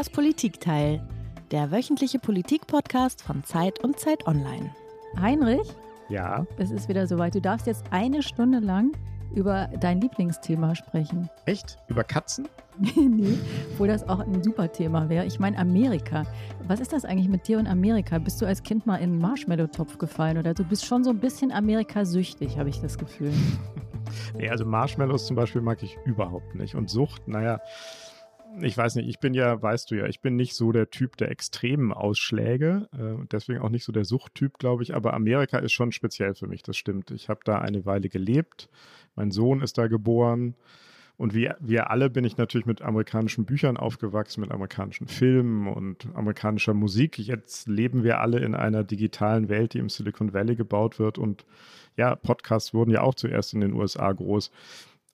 Das Politikteil, der wöchentliche Politikpodcast von Zeit und Zeit Online. Heinrich? Ja. Es ist wieder soweit. Du darfst jetzt eine Stunde lang über dein Lieblingsthema sprechen. Echt? Über Katzen? nee, obwohl das auch ein super Thema wäre. Ich meine Amerika. Was ist das eigentlich mit dir und Amerika? Bist du als Kind mal in einen Marshmallow-Topf gefallen oder du bist schon so ein bisschen Amerika-süchtig, habe ich das Gefühl. nee, also Marshmallows zum Beispiel mag ich überhaupt nicht. Und Sucht, naja, ich weiß nicht, ich bin ja, weißt du ja, ich bin nicht so der Typ der extremen Ausschläge, äh, deswegen auch nicht so der Suchttyp, glaube ich, aber Amerika ist schon speziell für mich, das stimmt. Ich habe da eine Weile gelebt, mein Sohn ist da geboren und wie wir alle bin ich natürlich mit amerikanischen Büchern aufgewachsen, mit amerikanischen Filmen und amerikanischer Musik. Jetzt leben wir alle in einer digitalen Welt, die im Silicon Valley gebaut wird und ja, Podcasts wurden ja auch zuerst in den USA groß.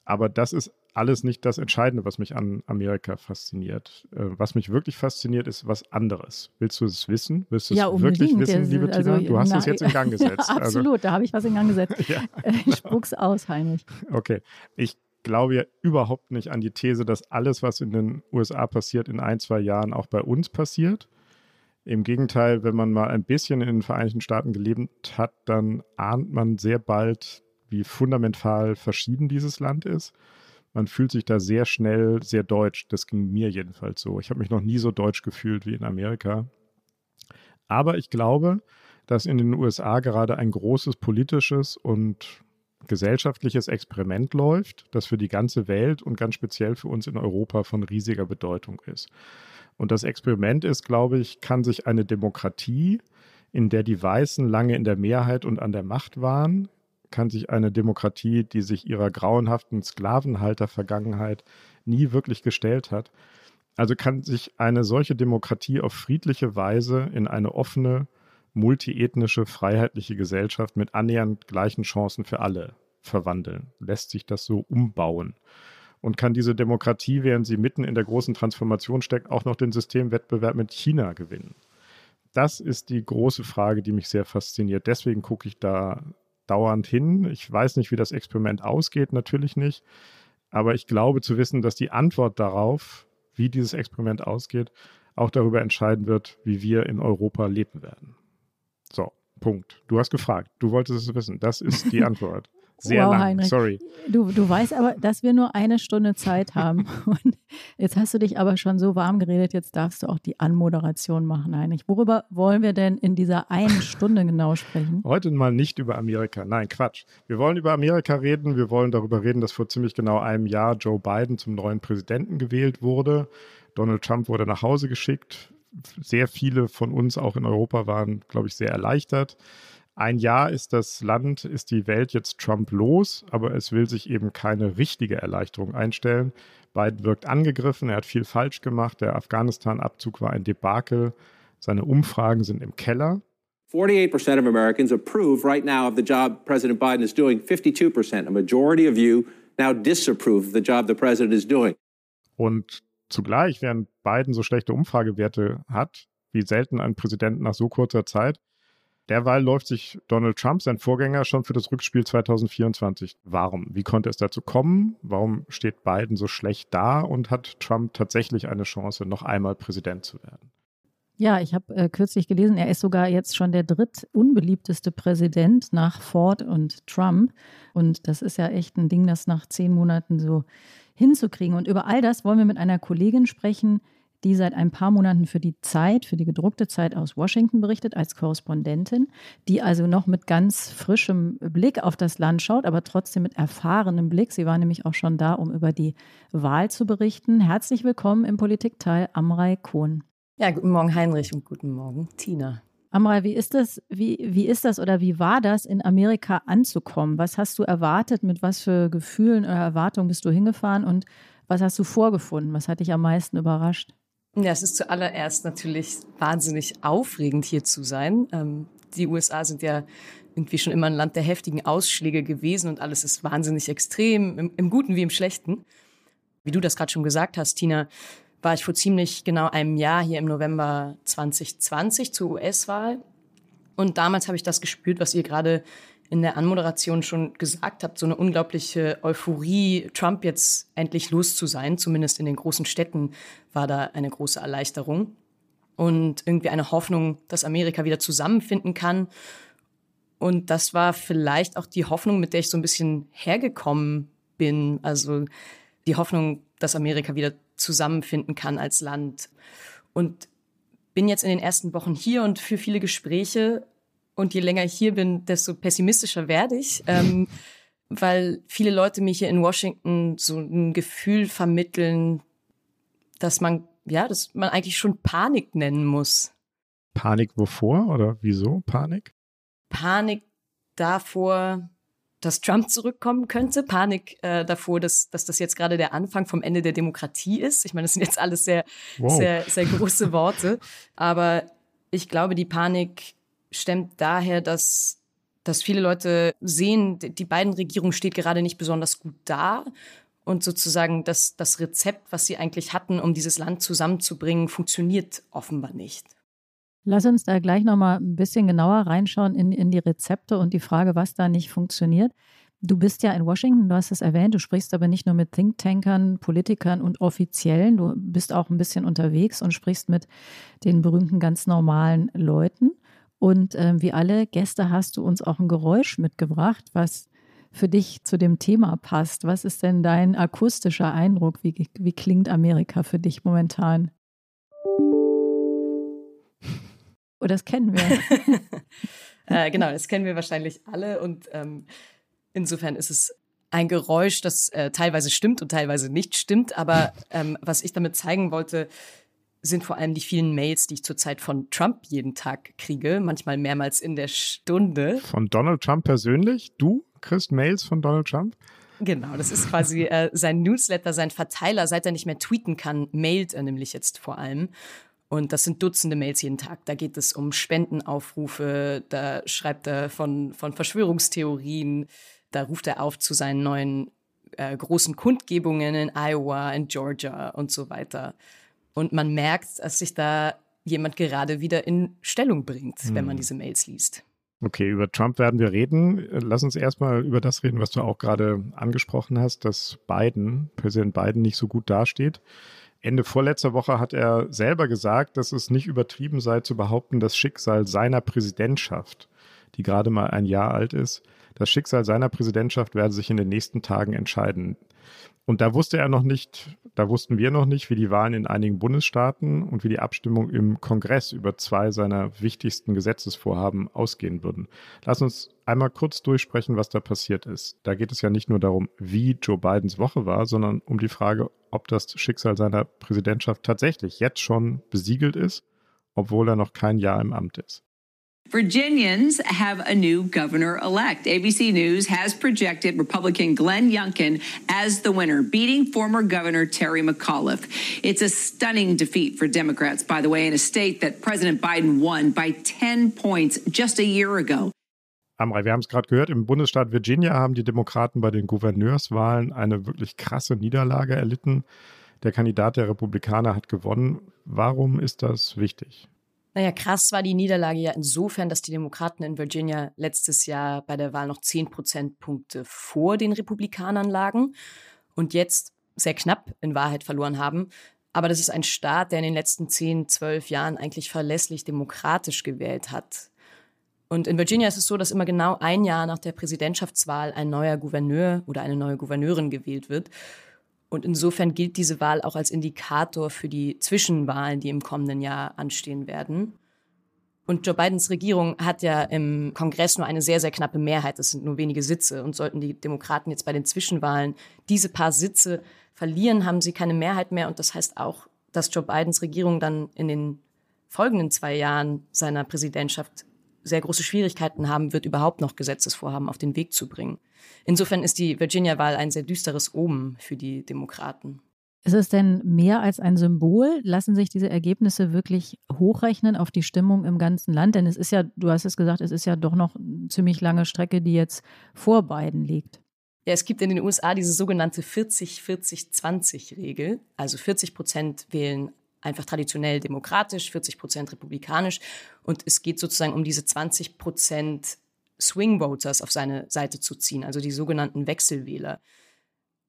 Aber das ist alles nicht das Entscheidende, was mich an Amerika fasziniert. Äh, was mich wirklich fasziniert, ist was anderes. Willst du es wissen? Willst du es ja, wirklich wissen, das, liebe also, Tina? Du hast na, es jetzt in Gang gesetzt. Ja, also absolut, da habe ich was in Gang gesetzt. Ja. Ich spuck's aus, Heinrich. Okay. Ich glaube ja überhaupt nicht an die These, dass alles, was in den USA passiert, in ein, zwei Jahren auch bei uns passiert. Im Gegenteil, wenn man mal ein bisschen in den Vereinigten Staaten gelebt hat, dann ahnt man sehr bald, wie fundamental verschieden dieses Land ist. Man fühlt sich da sehr schnell sehr deutsch. Das ging mir jedenfalls so. Ich habe mich noch nie so deutsch gefühlt wie in Amerika. Aber ich glaube, dass in den USA gerade ein großes politisches und gesellschaftliches Experiment läuft, das für die ganze Welt und ganz speziell für uns in Europa von riesiger Bedeutung ist. Und das Experiment ist, glaube ich, kann sich eine Demokratie, in der die Weißen lange in der Mehrheit und an der Macht waren, kann sich eine Demokratie, die sich ihrer grauenhaften Sklavenhalter-Vergangenheit nie wirklich gestellt hat, also kann sich eine solche Demokratie auf friedliche Weise in eine offene, multiethnische, freiheitliche Gesellschaft mit annähernd gleichen Chancen für alle verwandeln. Lässt sich das so umbauen? Und kann diese Demokratie, während sie mitten in der großen Transformation steckt, auch noch den Systemwettbewerb mit China gewinnen? Das ist die große Frage, die mich sehr fasziniert. Deswegen gucke ich da dauernd hin. Ich weiß nicht, wie das Experiment ausgeht, natürlich nicht. Aber ich glaube zu wissen, dass die Antwort darauf, wie dieses Experiment ausgeht, auch darüber entscheiden wird, wie wir in Europa leben werden. So, Punkt. Du hast gefragt. Du wolltest es wissen. Das ist die Antwort. Sehr wow, lang, Heinrich. sorry. Du, du weißt aber, dass wir nur eine Stunde Zeit haben. Und jetzt hast du dich aber schon so warm geredet, jetzt darfst du auch die Anmoderation machen, Heinrich. Worüber wollen wir denn in dieser einen Stunde genau sprechen? Heute mal nicht über Amerika. Nein, Quatsch. Wir wollen über Amerika reden. Wir wollen darüber reden, dass vor ziemlich genau einem Jahr Joe Biden zum neuen Präsidenten gewählt wurde. Donald Trump wurde nach Hause geschickt. Sehr viele von uns auch in Europa waren, glaube ich, sehr erleichtert. Ein Jahr ist das Land, ist die Welt jetzt Trump los, aber es will sich eben keine richtige Erleichterung einstellen. Biden wirkt angegriffen, er hat viel falsch gemacht, der Afghanistan-Abzug war ein Debakel, seine Umfragen sind im Keller. 48% of Americans approve right now of the job President Biden is doing. 52%, a majority of you now disapprove of the job the president is doing. Und zugleich, während Biden so schlechte Umfragewerte hat, wie selten ein Präsident nach so kurzer Zeit, Derweil läuft sich Donald Trump, sein Vorgänger, schon für das Rückspiel 2024 warm. Wie konnte es dazu kommen? Warum steht Biden so schlecht da und hat Trump tatsächlich eine Chance, noch einmal Präsident zu werden? Ja, ich habe äh, kürzlich gelesen, er ist sogar jetzt schon der drittunbeliebteste Präsident nach Ford und Trump. Und das ist ja echt ein Ding, das nach zehn Monaten so hinzukriegen. Und über all das wollen wir mit einer Kollegin sprechen, die seit ein paar Monaten für die Zeit, für die gedruckte Zeit aus Washington berichtet, als Korrespondentin, die also noch mit ganz frischem Blick auf das Land schaut, aber trotzdem mit erfahrenem Blick. Sie war nämlich auch schon da, um über die Wahl zu berichten. Herzlich willkommen im Politikteil Amrei Kohn. Ja, guten Morgen Heinrich und guten Morgen Tina. Amrei, wie ist das, wie, wie ist das oder wie war das, in Amerika anzukommen? Was hast du erwartet? Mit was für Gefühlen oder Erwartungen bist du hingefahren und was hast du vorgefunden? Was hat dich am meisten überrascht? Ja, es ist zuallererst natürlich wahnsinnig aufregend, hier zu sein. Ähm, die USA sind ja irgendwie schon immer ein Land der heftigen Ausschläge gewesen und alles ist wahnsinnig extrem, im, im Guten wie im Schlechten. Wie du das gerade schon gesagt hast, Tina, war ich vor ziemlich genau einem Jahr hier im November 2020 zur US-Wahl. Und damals habe ich das gespürt, was ihr gerade in der Anmoderation schon gesagt habt, so eine unglaubliche Euphorie, Trump jetzt endlich los zu sein, zumindest in den großen Städten war da eine große Erleichterung und irgendwie eine Hoffnung, dass Amerika wieder zusammenfinden kann. Und das war vielleicht auch die Hoffnung, mit der ich so ein bisschen hergekommen bin. Also die Hoffnung, dass Amerika wieder zusammenfinden kann als Land. Und bin jetzt in den ersten Wochen hier und für viele Gespräche und je länger ich hier bin, desto pessimistischer werde ich, ähm, weil viele Leute mir hier in Washington so ein Gefühl vermitteln, dass man, ja, dass man eigentlich schon Panik nennen muss. Panik wovor oder wieso Panik? Panik davor, dass Trump zurückkommen könnte, Panik äh, davor, dass, dass das jetzt gerade der Anfang vom Ende der Demokratie ist. Ich meine, das sind jetzt alles sehr, wow. sehr, sehr große Worte, aber ich glaube, die Panik stemmt daher, dass, dass viele Leute sehen, die beiden Regierungen steht gerade nicht besonders gut da und sozusagen das, das Rezept, was sie eigentlich hatten, um dieses Land zusammenzubringen, funktioniert offenbar nicht. Lass uns da gleich nochmal ein bisschen genauer reinschauen in, in die Rezepte und die Frage, was da nicht funktioniert. Du bist ja in Washington, du hast es erwähnt, du sprichst aber nicht nur mit Thinktankern, Politikern und Offiziellen, du bist auch ein bisschen unterwegs und sprichst mit den berühmten ganz normalen Leuten. Und äh, wie alle Gäste hast du uns auch ein Geräusch mitgebracht, was für dich zu dem Thema passt. Was ist denn dein akustischer Eindruck? Wie, wie klingt Amerika für dich momentan? Oh, das kennen wir. äh, genau, das kennen wir wahrscheinlich alle. Und ähm, insofern ist es ein Geräusch, das äh, teilweise stimmt und teilweise nicht stimmt. Aber ähm, was ich damit zeigen wollte, sind vor allem die vielen Mails, die ich zurzeit von Trump jeden Tag kriege, manchmal mehrmals in der Stunde. Von Donald Trump persönlich? Du kriegst Mails von Donald Trump? Genau, das ist quasi äh, sein Newsletter, sein Verteiler, seit er nicht mehr tweeten kann, mailt er nämlich jetzt vor allem. Und das sind Dutzende Mails jeden Tag. Da geht es um Spendenaufrufe, da schreibt er von, von Verschwörungstheorien, da ruft er auf zu seinen neuen äh, großen Kundgebungen in Iowa, in Georgia und so weiter. Und man merkt, dass sich da jemand gerade wieder in Stellung bringt, hm. wenn man hm. diese Mails liest. Okay, über Trump werden wir reden. Lass uns erstmal über das reden, was du auch gerade angesprochen hast, dass Biden, Präsident Biden, nicht so gut dasteht. Ende vorletzter Woche hat er selber gesagt, dass es nicht übertrieben sei zu behaupten, das Schicksal seiner Präsidentschaft, die gerade mal ein Jahr alt ist, das Schicksal seiner Präsidentschaft werde sich in den nächsten Tagen entscheiden. Und da wusste er noch nicht, da wussten wir noch nicht, wie die Wahlen in einigen Bundesstaaten und wie die Abstimmung im Kongress über zwei seiner wichtigsten Gesetzesvorhaben ausgehen würden. Lass uns einmal kurz durchsprechen, was da passiert ist. Da geht es ja nicht nur darum, wie Joe Bidens Woche war, sondern um die Frage, ob das Schicksal seiner Präsidentschaft tatsächlich jetzt schon besiegelt ist, obwohl er noch kein Jahr im Amt ist. Virginians have a new governor elect. ABC News has projected Republican Glenn Youngkin as the winner, beating former Governor Terry McAuliffe. It's a stunning defeat for Democrats, by the way, in a state that President Biden won by 10 points just a year ago. Amrei, wir haben es gerade gehört, im Bundesstaat Virginia haben die Demokraten bei den Gouverneurswahlen eine wirklich krasse Niederlage erlitten. Der Kandidat der Republikaner hat gewonnen. Warum ist das wichtig? Naja, krass war die Niederlage ja insofern, dass die Demokraten in Virginia letztes Jahr bei der Wahl noch 10 Prozentpunkte vor den Republikanern lagen und jetzt sehr knapp in Wahrheit verloren haben. Aber das ist ein Staat, der in den letzten 10, 12 Jahren eigentlich verlässlich demokratisch gewählt hat. Und in Virginia ist es so, dass immer genau ein Jahr nach der Präsidentschaftswahl ein neuer Gouverneur oder eine neue Gouverneurin gewählt wird. Und insofern gilt diese Wahl auch als Indikator für die Zwischenwahlen, die im kommenden Jahr anstehen werden. Und Joe Bidens Regierung hat ja im Kongress nur eine sehr, sehr knappe Mehrheit. Das sind nur wenige Sitze. Und sollten die Demokraten jetzt bei den Zwischenwahlen diese paar Sitze verlieren, haben sie keine Mehrheit mehr. Und das heißt auch, dass Joe Bidens Regierung dann in den folgenden zwei Jahren seiner Präsidentschaft sehr große Schwierigkeiten haben wird, überhaupt noch Gesetzesvorhaben auf den Weg zu bringen. Insofern ist die Virginia-Wahl ein sehr düsteres Omen für die Demokraten. Ist es denn mehr als ein Symbol? Lassen sich diese Ergebnisse wirklich hochrechnen auf die Stimmung im ganzen Land? Denn es ist ja, du hast es gesagt, es ist ja doch noch eine ziemlich lange Strecke, die jetzt vor beiden liegt. Ja, es gibt in den USA diese sogenannte 40-40-20-Regel. Also 40 Prozent wählen einfach traditionell demokratisch, 40 Prozent republikanisch. Und es geht sozusagen um diese 20 Prozent Swing Voters auf seine Seite zu ziehen, also die sogenannten Wechselwähler.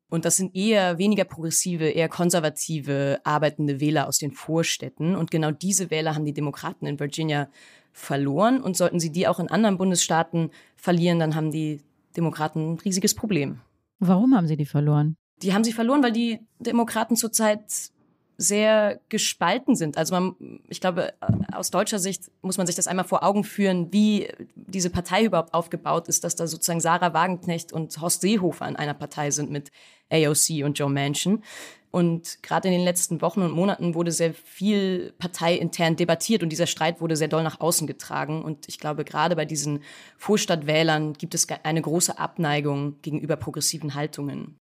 Und das sind eher weniger progressive, eher konservative, arbeitende Wähler aus den Vorstädten. Und genau diese Wähler haben die Demokraten in Virginia verloren. Und sollten sie die auch in anderen Bundesstaaten verlieren, dann haben die Demokraten ein riesiges Problem. Warum haben sie die verloren? Die haben sie verloren, weil die Demokraten zurzeit sehr gespalten sind. Also man, ich glaube, aus deutscher Sicht muss man sich das einmal vor Augen führen, wie diese Partei überhaupt aufgebaut ist, dass da sozusagen Sarah Wagenknecht und Horst Seehofer in einer Partei sind mit AOC und Joe Manchin. Und gerade in den letzten Wochen und Monaten wurde sehr viel parteiintern debattiert und dieser Streit wurde sehr doll nach außen getragen. Und ich glaube, gerade bei diesen Vorstadtwählern gibt es eine große Abneigung gegenüber progressiven Haltungen.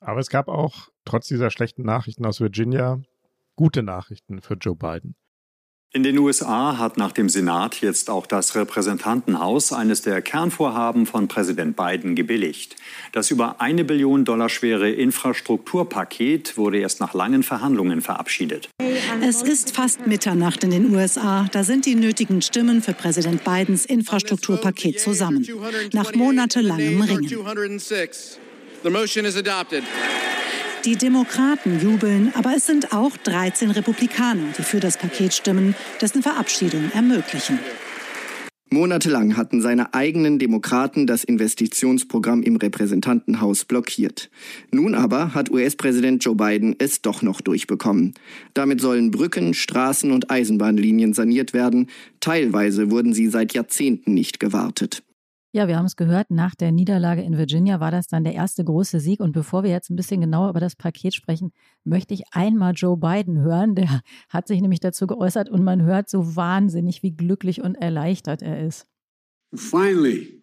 Aber es gab auch trotz dieser schlechten Nachrichten aus Virginia gute Nachrichten für Joe Biden. In den USA hat nach dem Senat jetzt auch das Repräsentantenhaus eines der Kernvorhaben von Präsident Biden gebilligt. Das über eine Billion Dollar schwere Infrastrukturpaket wurde erst nach langen Verhandlungen verabschiedet. Es ist fast Mitternacht in den USA. Da sind die nötigen Stimmen für Präsident Bidens Infrastrukturpaket zusammen. Nach monatelangem Ringen. Die Demokraten jubeln, aber es sind auch 13 Republikaner, die für das Paket stimmen, dessen Verabschiedung ermöglichen. Monatelang hatten seine eigenen Demokraten das Investitionsprogramm im Repräsentantenhaus blockiert. Nun aber hat US-Präsident Joe Biden es doch noch durchbekommen. Damit sollen Brücken, Straßen und Eisenbahnlinien saniert werden. Teilweise wurden sie seit Jahrzehnten nicht gewartet. Ja, wir haben es gehört, nach der Niederlage in Virginia war das dann der erste große Sieg. Und bevor wir jetzt ein bisschen genauer über das Paket sprechen, möchte ich einmal Joe Biden hören. Der hat sich nämlich dazu geäußert und man hört so wahnsinnig, wie glücklich und erleichtert er ist. Finally,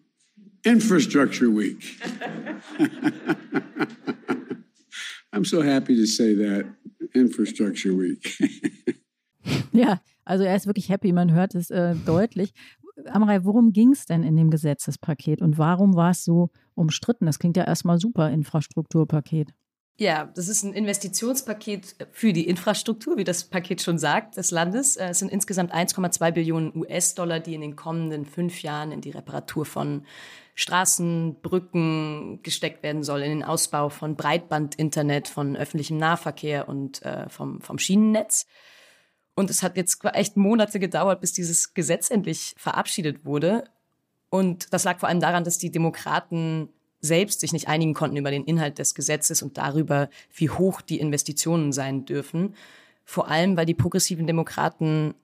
Infrastructure Week. I'm so happy to say that. Infrastructure Week. ja, also er ist wirklich happy, man hört es äh, deutlich. Amrei, worum ging es denn in dem Gesetzespaket und warum war es so umstritten? Das klingt ja erstmal super, Infrastrukturpaket. Ja, das ist ein Investitionspaket für die Infrastruktur, wie das Paket schon sagt, des Landes. Es sind insgesamt 1,2 Billionen US-Dollar, die in den kommenden fünf Jahren in die Reparatur von Straßen, Brücken gesteckt werden soll, in den Ausbau von Breitbandinternet, von öffentlichem Nahverkehr und äh, vom, vom Schienennetz. Und es hat jetzt echt Monate gedauert, bis dieses Gesetz endlich verabschiedet wurde. Und das lag vor allem daran, dass die Demokraten selbst sich nicht einigen konnten über den Inhalt des Gesetzes und darüber, wie hoch die Investitionen sein dürfen. Vor allem, weil die progressiven Demokraten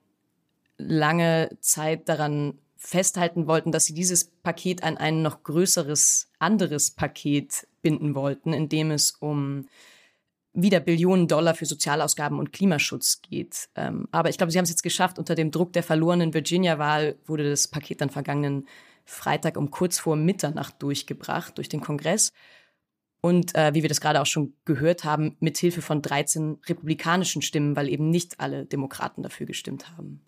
lange Zeit daran festhalten wollten, dass sie dieses Paket an ein noch größeres anderes Paket binden wollten, in dem es um wieder Billionen Dollar für Sozialausgaben und Klimaschutz geht. Ähm, aber ich glaube, sie haben es jetzt geschafft. Unter dem Druck der verlorenen Virginia-Wahl wurde das Paket dann vergangenen Freitag um kurz vor Mitternacht durchgebracht durch den Kongress. Und äh, wie wir das gerade auch schon gehört haben, mit Hilfe von 13 republikanischen Stimmen, weil eben nicht alle Demokraten dafür gestimmt haben.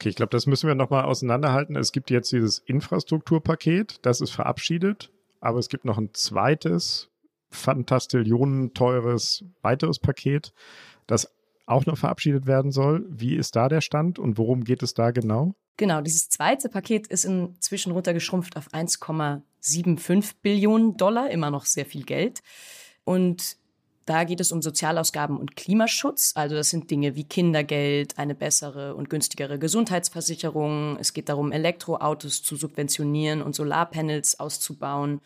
Okay, ich glaube, das müssen wir nochmal auseinanderhalten. Es gibt jetzt dieses Infrastrukturpaket, das ist verabschiedet, aber es gibt noch ein zweites Fantastillionen teures weiteres Paket, das auch noch verabschiedet werden soll. Wie ist da der Stand und worum geht es da genau? Genau, dieses zweite Paket ist inzwischen runtergeschrumpft auf 1,75 Billionen Dollar, immer noch sehr viel Geld. Und da geht es um Sozialausgaben und Klimaschutz. Also das sind Dinge wie Kindergeld, eine bessere und günstigere Gesundheitsversicherung. Es geht darum, Elektroautos zu subventionieren und Solarpanels auszubauen.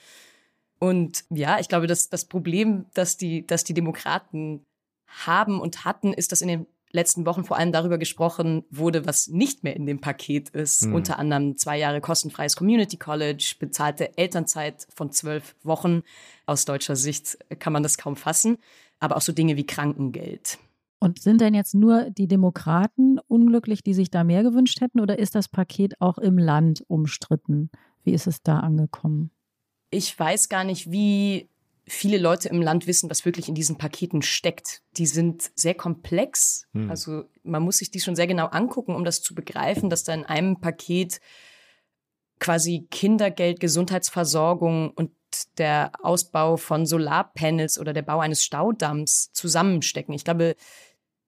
Und ja, ich glaube, dass das Problem, das die, dass die Demokraten haben und hatten, ist, dass in den letzten Wochen vor allem darüber gesprochen wurde, was nicht mehr in dem Paket ist. Mhm. Unter anderem zwei Jahre kostenfreies Community College, bezahlte Elternzeit von zwölf Wochen. Aus deutscher Sicht kann man das kaum fassen. Aber auch so Dinge wie Krankengeld. Und sind denn jetzt nur die Demokraten unglücklich, die sich da mehr gewünscht hätten, oder ist das Paket auch im Land umstritten? Wie ist es da angekommen? Ich weiß gar nicht, wie viele Leute im Land wissen, was wirklich in diesen Paketen steckt. Die sind sehr komplex. Hm. Also man muss sich die schon sehr genau angucken, um das zu begreifen, dass da in einem Paket quasi Kindergeld, Gesundheitsversorgung und der Ausbau von Solarpanels oder der Bau eines Staudamms zusammenstecken. Ich glaube,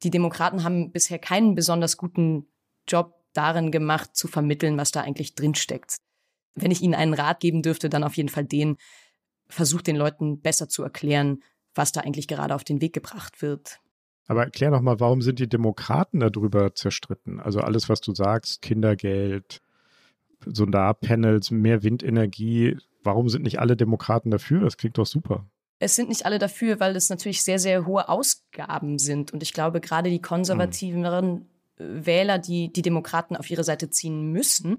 die Demokraten haben bisher keinen besonders guten Job darin gemacht, zu vermitteln, was da eigentlich drinsteckt. Wenn ich Ihnen einen Rat geben dürfte, dann auf jeden Fall den, versucht den Leuten besser zu erklären, was da eigentlich gerade auf den Weg gebracht wird. Aber erklär noch mal, warum sind die Demokraten darüber zerstritten? Also alles, was du sagst, Kindergeld, Solarpanels, mehr Windenergie, warum sind nicht alle Demokraten dafür? Das klingt doch super. Es sind nicht alle dafür, weil es natürlich sehr, sehr hohe Ausgaben sind. Und ich glaube, gerade die konservativeren hm. Wähler, die die Demokraten auf ihre Seite ziehen müssen,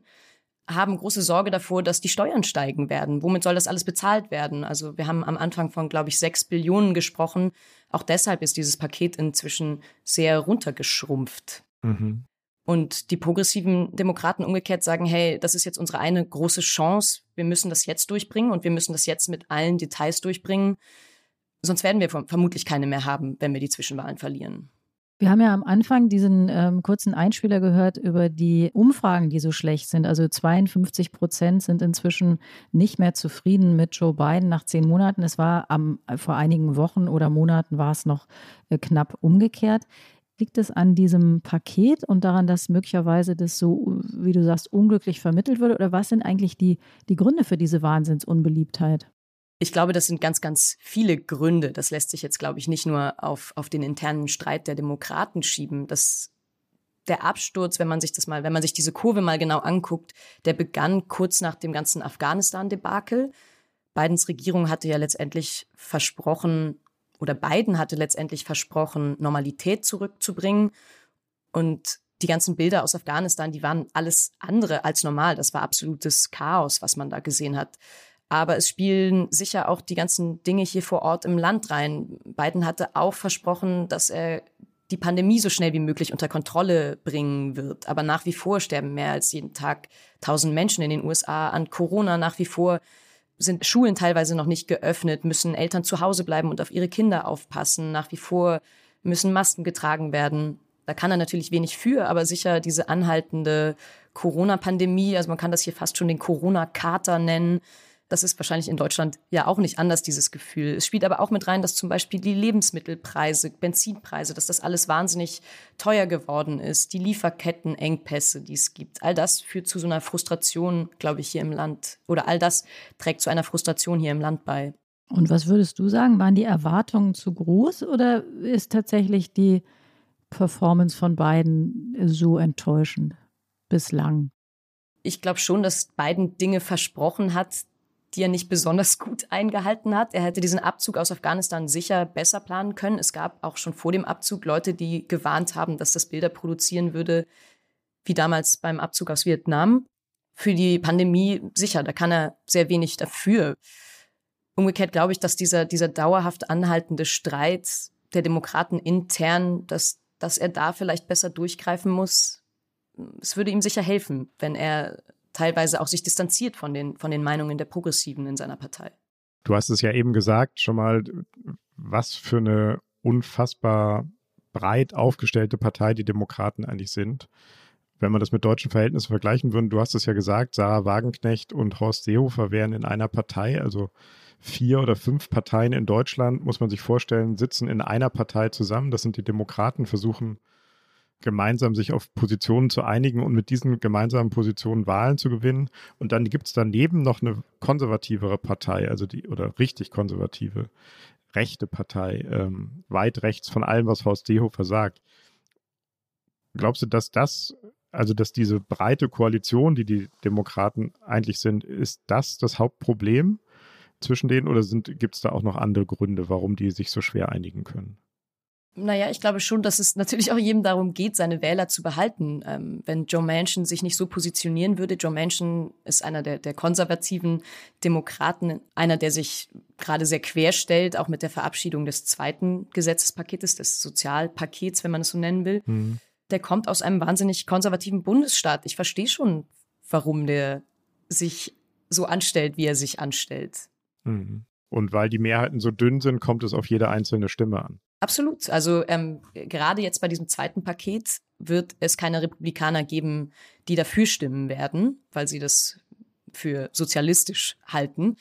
haben große Sorge davor, dass die Steuern steigen werden. Womit soll das alles bezahlt werden? Also wir haben am Anfang von, glaube ich, sechs Billionen gesprochen. Auch deshalb ist dieses Paket inzwischen sehr runtergeschrumpft. Mhm. Und die progressiven Demokraten umgekehrt sagen, hey, das ist jetzt unsere eine große Chance. Wir müssen das jetzt durchbringen und wir müssen das jetzt mit allen Details durchbringen. Sonst werden wir vermutlich keine mehr haben, wenn wir die Zwischenwahlen verlieren. Wir haben ja am Anfang diesen ähm, kurzen Einspieler gehört über die Umfragen, die so schlecht sind. Also 52 Prozent sind inzwischen nicht mehr zufrieden mit Joe Biden nach zehn Monaten. Es war am, vor einigen Wochen oder Monaten war es noch äh, knapp umgekehrt. Liegt es an diesem Paket und daran, dass möglicherweise das so, wie du sagst, unglücklich vermittelt wurde? Oder was sind eigentlich die, die Gründe für diese Wahnsinnsunbeliebtheit? Ich glaube, das sind ganz, ganz viele Gründe. Das lässt sich jetzt, glaube ich, nicht nur auf, auf den internen Streit der Demokraten schieben. Das, der Absturz, wenn man sich das mal, wenn man sich diese Kurve mal genau anguckt, der begann kurz nach dem ganzen Afghanistan-Debakel. Bidens Regierung hatte ja letztendlich versprochen, oder Biden hatte letztendlich versprochen, Normalität zurückzubringen. Und die ganzen Bilder aus Afghanistan, die waren alles andere als normal. Das war absolutes Chaos, was man da gesehen hat. Aber es spielen sicher auch die ganzen Dinge hier vor Ort im Land rein. Biden hatte auch versprochen, dass er die Pandemie so schnell wie möglich unter Kontrolle bringen wird. Aber nach wie vor sterben mehr als jeden Tag tausend Menschen in den USA an Corona. Nach wie vor sind Schulen teilweise noch nicht geöffnet, müssen Eltern zu Hause bleiben und auf ihre Kinder aufpassen. Nach wie vor müssen Masken getragen werden. Da kann er natürlich wenig für, aber sicher diese anhaltende Corona-Pandemie, also man kann das hier fast schon den Corona-Kater nennen, das ist wahrscheinlich in Deutschland ja auch nicht anders, dieses Gefühl. Es spielt aber auch mit rein, dass zum Beispiel die Lebensmittelpreise, Benzinpreise, dass das alles wahnsinnig teuer geworden ist, die Lieferkettenengpässe, die es gibt. All das führt zu so einer Frustration, glaube ich, hier im Land. Oder all das trägt zu einer Frustration hier im Land bei. Und was würdest du sagen? Waren die Erwartungen zu groß oder ist tatsächlich die Performance von beiden so enttäuschend bislang? Ich glaube schon, dass Biden Dinge versprochen hat, die er nicht besonders gut eingehalten hat. Er hätte diesen Abzug aus Afghanistan sicher besser planen können. Es gab auch schon vor dem Abzug Leute, die gewarnt haben, dass das Bilder produzieren würde, wie damals beim Abzug aus Vietnam. Für die Pandemie sicher, da kann er sehr wenig dafür. Umgekehrt glaube ich, dass dieser, dieser dauerhaft anhaltende Streit der Demokraten intern, dass, dass er da vielleicht besser durchgreifen muss. Es würde ihm sicher helfen, wenn er teilweise auch sich distanziert von den, von den Meinungen der Progressiven in seiner Partei. Du hast es ja eben gesagt, schon mal, was für eine unfassbar breit aufgestellte Partei die Demokraten eigentlich sind. Wenn man das mit deutschen Verhältnissen vergleichen würde, du hast es ja gesagt, Sarah Wagenknecht und Horst Seehofer wären in einer Partei, also vier oder fünf Parteien in Deutschland, muss man sich vorstellen, sitzen in einer Partei zusammen. Das sind die Demokraten, versuchen gemeinsam sich auf Positionen zu einigen und mit diesen gemeinsamen Positionen Wahlen zu gewinnen. Und dann gibt es daneben noch eine konservativere Partei, also die, oder richtig konservative, rechte Partei, ähm, weit rechts von allem, was Horst Seehofer sagt. Glaubst du, dass das, also dass diese breite Koalition, die die Demokraten eigentlich sind, ist das das Hauptproblem zwischen denen oder gibt es da auch noch andere Gründe, warum die sich so schwer einigen können? Naja, ich glaube schon, dass es natürlich auch jedem darum geht, seine Wähler zu behalten. Ähm, wenn Joe Manchin sich nicht so positionieren würde, Joe Manchin ist einer der, der konservativen Demokraten, einer, der sich gerade sehr quer stellt, auch mit der Verabschiedung des zweiten Gesetzespaketes, des Sozialpakets, wenn man es so nennen will. Mhm. Der kommt aus einem wahnsinnig konservativen Bundesstaat. Ich verstehe schon, warum der sich so anstellt, wie er sich anstellt. Mhm. Und weil die Mehrheiten so dünn sind, kommt es auf jede einzelne Stimme an. Absolut. Also ähm, gerade jetzt bei diesem zweiten Paket wird es keine Republikaner geben, die dafür stimmen werden, weil sie das für sozialistisch halten.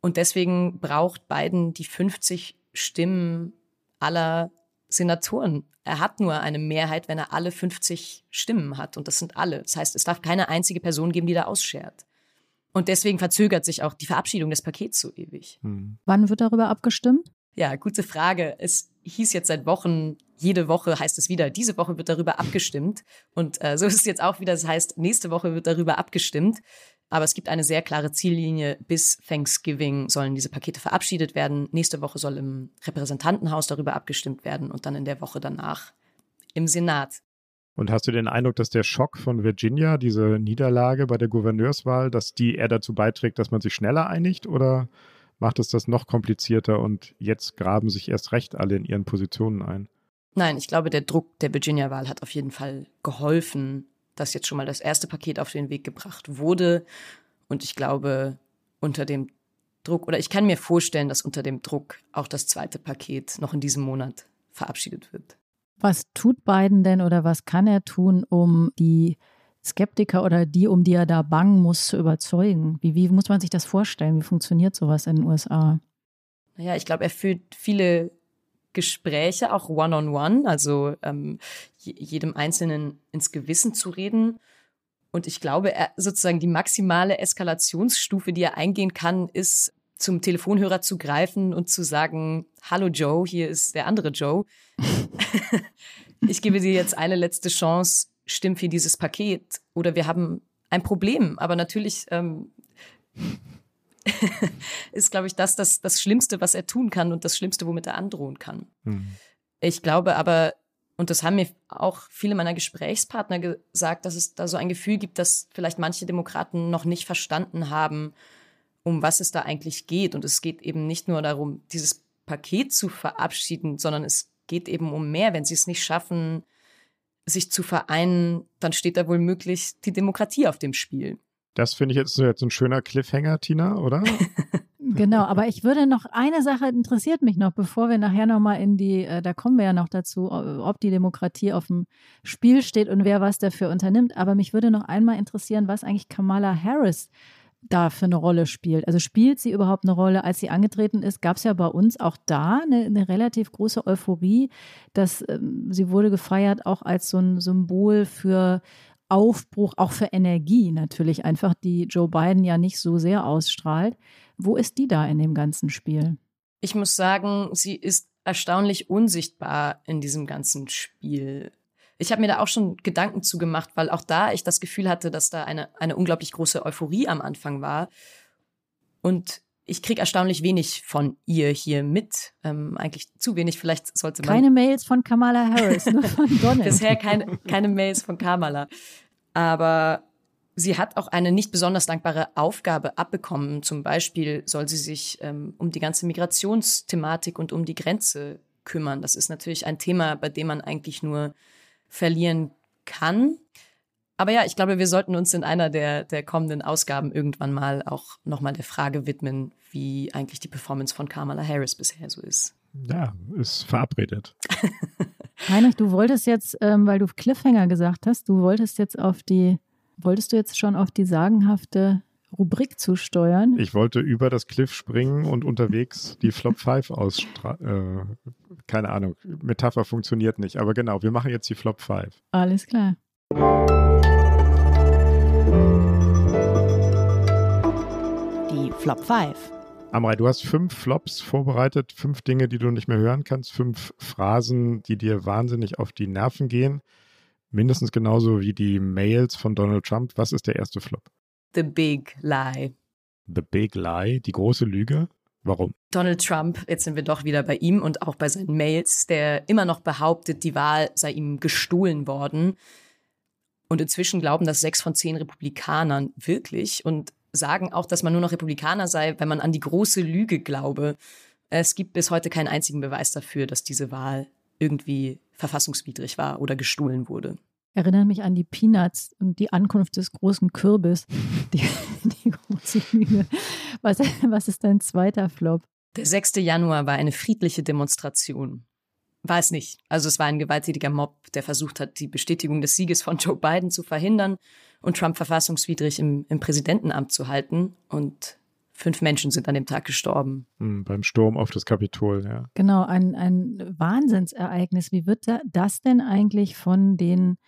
Und deswegen braucht Biden die 50 Stimmen aller Senatoren. Er hat nur eine Mehrheit, wenn er alle 50 Stimmen hat. Und das sind alle. Das heißt, es darf keine einzige Person geben, die da ausschert. Und deswegen verzögert sich auch die Verabschiedung des Pakets so ewig. Hm. Wann wird darüber abgestimmt? Ja, gute Frage. Es hieß jetzt seit Wochen, jede Woche heißt es wieder, diese Woche wird darüber abgestimmt. Und äh, so ist es jetzt auch wieder, das heißt, nächste Woche wird darüber abgestimmt. Aber es gibt eine sehr klare Ziellinie. Bis Thanksgiving sollen diese Pakete verabschiedet werden. Nächste Woche soll im Repräsentantenhaus darüber abgestimmt werden und dann in der Woche danach im Senat. Und hast du den Eindruck, dass der Schock von Virginia, diese Niederlage bei der Gouverneurswahl, dass die eher dazu beiträgt, dass man sich schneller einigt? Oder macht es das noch komplizierter und jetzt graben sich erst recht alle in ihren Positionen ein? Nein, ich glaube, der Druck der Virginia-Wahl hat auf jeden Fall geholfen, dass jetzt schon mal das erste Paket auf den Weg gebracht wurde. Und ich glaube, unter dem Druck, oder ich kann mir vorstellen, dass unter dem Druck auch das zweite Paket noch in diesem Monat verabschiedet wird. Was tut Biden denn oder was kann er tun, um die Skeptiker oder die, um die er da bangen muss, zu überzeugen? Wie, wie muss man sich das vorstellen? Wie funktioniert sowas in den USA? Naja, ich glaube, er führt viele Gespräche, auch one-on-one, -on -one, also ähm, jedem Einzelnen ins Gewissen zu reden. Und ich glaube, er, sozusagen die maximale Eskalationsstufe, die er eingehen kann, ist zum Telefonhörer zu greifen und zu sagen, hallo Joe, hier ist der andere Joe. ich gebe dir jetzt eine letzte Chance, stimm für dieses Paket oder wir haben ein Problem. Aber natürlich ähm, ist, glaube ich, das, das das Schlimmste, was er tun kann und das Schlimmste, womit er androhen kann. Mhm. Ich glaube aber, und das haben mir auch viele meiner Gesprächspartner gesagt, dass es da so ein Gefühl gibt, dass vielleicht manche Demokraten noch nicht verstanden haben, um was es da eigentlich geht. Und es geht eben nicht nur darum, dieses Paket zu verabschieden, sondern es geht eben um mehr. Wenn sie es nicht schaffen, sich zu vereinen, dann steht da wohl möglich die Demokratie auf dem Spiel. Das finde ich jetzt, jetzt ein schöner Cliffhanger, Tina, oder? genau, aber ich würde noch, eine Sache interessiert mich noch, bevor wir nachher nochmal in die, äh, da kommen wir ja noch dazu, ob die Demokratie auf dem Spiel steht und wer was dafür unternimmt. Aber mich würde noch einmal interessieren, was eigentlich Kamala Harris da für eine Rolle spielt. Also spielt sie überhaupt eine Rolle? Als sie angetreten ist, gab es ja bei uns auch da eine, eine relativ große Euphorie, dass ähm, sie wurde gefeiert auch als so ein Symbol für Aufbruch, auch für Energie natürlich einfach, die Joe Biden ja nicht so sehr ausstrahlt. Wo ist die da in dem ganzen Spiel? Ich muss sagen, sie ist erstaunlich unsichtbar in diesem ganzen Spiel ich habe mir da auch schon Gedanken zugemacht, weil auch da ich das Gefühl hatte, dass da eine, eine unglaublich große Euphorie am Anfang war. Und ich kriege erstaunlich wenig von ihr hier mit. Ähm, eigentlich zu wenig, vielleicht sollte man. Keine Mails von Kamala Harris, nur von Donald. Bisher keine, keine Mails von Kamala. Aber sie hat auch eine nicht besonders dankbare Aufgabe abbekommen. Zum Beispiel soll sie sich ähm, um die ganze Migrationsthematik und um die Grenze kümmern. Das ist natürlich ein Thema, bei dem man eigentlich nur verlieren kann. Aber ja, ich glaube, wir sollten uns in einer der, der kommenden Ausgaben irgendwann mal auch nochmal der Frage widmen, wie eigentlich die Performance von Kamala Harris bisher so ist. Ja, ist verabredet. Heinrich, du wolltest jetzt, ähm, weil du Cliffhanger gesagt hast, du wolltest jetzt auf die, wolltest du jetzt schon auf die sagenhafte Rubrik zusteuern. Ich wollte über das Cliff springen und unterwegs die Flop 5 ausstrahlen. Äh, keine Ahnung, Metapher funktioniert nicht, aber genau, wir machen jetzt die Flop 5. Alles klar. Die Flop 5. Amrei, du hast fünf Flops vorbereitet, fünf Dinge, die du nicht mehr hören kannst, fünf Phrasen, die dir wahnsinnig auf die Nerven gehen. Mindestens genauso wie die Mails von Donald Trump. Was ist der erste Flop? The Big Lie. The Big Lie, die große Lüge. Warum? Donald Trump, jetzt sind wir doch wieder bei ihm und auch bei seinen Mails, der immer noch behauptet, die Wahl sei ihm gestohlen worden. Und inzwischen glauben das sechs von zehn Republikanern wirklich und sagen auch, dass man nur noch Republikaner sei, wenn man an die große Lüge glaube. Es gibt bis heute keinen einzigen Beweis dafür, dass diese Wahl irgendwie verfassungswidrig war oder gestohlen wurde erinnere mich an die Peanuts und die Ankunft des großen Kürbis. Die, die große Lüge. Was, was ist dein zweiter Flop? Der 6. Januar war eine friedliche Demonstration. War es nicht. Also es war ein gewalttätiger Mob, der versucht hat, die Bestätigung des Sieges von Joe Biden zu verhindern und Trump verfassungswidrig im, im Präsidentenamt zu halten. Und fünf Menschen sind an dem Tag gestorben. Mhm, beim Sturm auf das Kapitol, ja. Genau, ein, ein Wahnsinnsereignis. Wie wird das denn eigentlich von den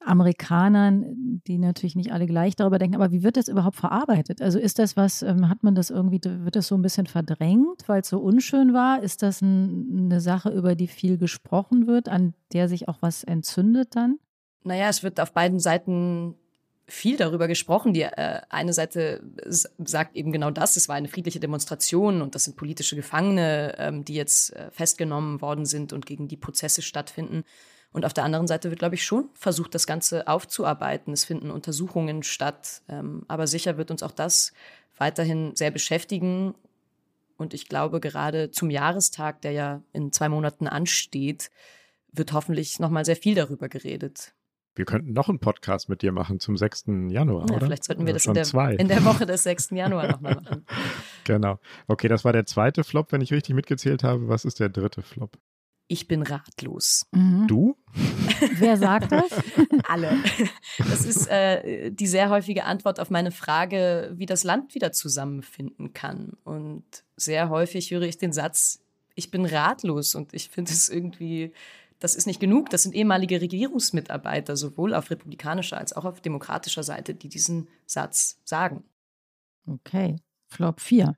Amerikanern, die natürlich nicht alle gleich darüber denken, aber wie wird das überhaupt verarbeitet? Also ist das was, ähm, hat man das irgendwie, wird das so ein bisschen verdrängt, weil es so unschön war? Ist das ein, eine Sache, über die viel gesprochen wird, an der sich auch was entzündet dann? Naja, es wird auf beiden Seiten viel darüber gesprochen. Die äh, eine Seite sagt eben genau das, es war eine friedliche Demonstration und das sind politische Gefangene, ähm, die jetzt äh, festgenommen worden sind und gegen die Prozesse stattfinden. Und auf der anderen Seite wird, glaube ich, schon versucht, das Ganze aufzuarbeiten. Es finden Untersuchungen statt. Ähm, aber sicher wird uns auch das weiterhin sehr beschäftigen. Und ich glaube, gerade zum Jahrestag, der ja in zwei Monaten ansteht, wird hoffentlich nochmal sehr viel darüber geredet. Wir könnten noch einen Podcast mit dir machen zum 6. Januar, ja, oder? Vielleicht sollten wir das in der, in der, Woche des 6. Januar nochmal machen. genau. Okay, das war der zweite Flop, wenn ich richtig mitgezählt habe. Was ist der dritte Flop? Ich bin ratlos. Mhm. Du? Wer sagt das? Alle. Das ist äh, die sehr häufige Antwort auf meine Frage, wie das Land wieder zusammenfinden kann. Und sehr häufig höre ich den Satz, ich bin ratlos. Und ich finde es irgendwie, das ist nicht genug. Das sind ehemalige Regierungsmitarbeiter, sowohl auf republikanischer als auch auf demokratischer Seite, die diesen Satz sagen. Okay, Flop 4.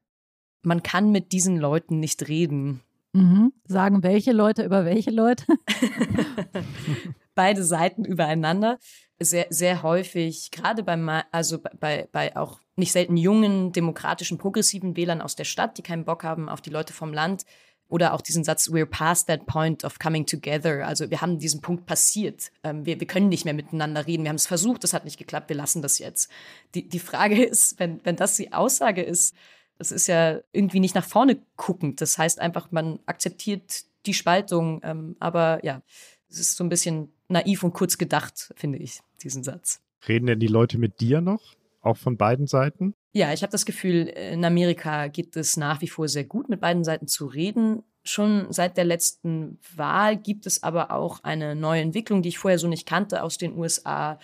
Man kann mit diesen Leuten nicht reden. Mhm. Sagen welche Leute über welche Leute? Beide Seiten übereinander. Sehr, sehr häufig, gerade bei, also bei, bei auch nicht selten jungen, demokratischen, progressiven Wählern aus der Stadt, die keinen Bock haben auf die Leute vom Land. Oder auch diesen Satz, we're past that point of coming together. Also wir haben diesen Punkt passiert. Ähm, wir, wir können nicht mehr miteinander reden. Wir haben es versucht, das hat nicht geklappt, wir lassen das jetzt. Die, die Frage ist, wenn, wenn das die Aussage ist, das ist ja irgendwie nicht nach vorne guckend. Das heißt einfach, man akzeptiert die Spaltung. Ähm, aber ja, es ist so ein bisschen naiv und kurz gedacht, finde ich, diesen Satz. Reden denn die Leute mit dir noch? Auch von beiden Seiten? Ja, ich habe das Gefühl, in Amerika geht es nach wie vor sehr gut, mit beiden Seiten zu reden. Schon seit der letzten Wahl gibt es aber auch eine neue Entwicklung, die ich vorher so nicht kannte aus den USA.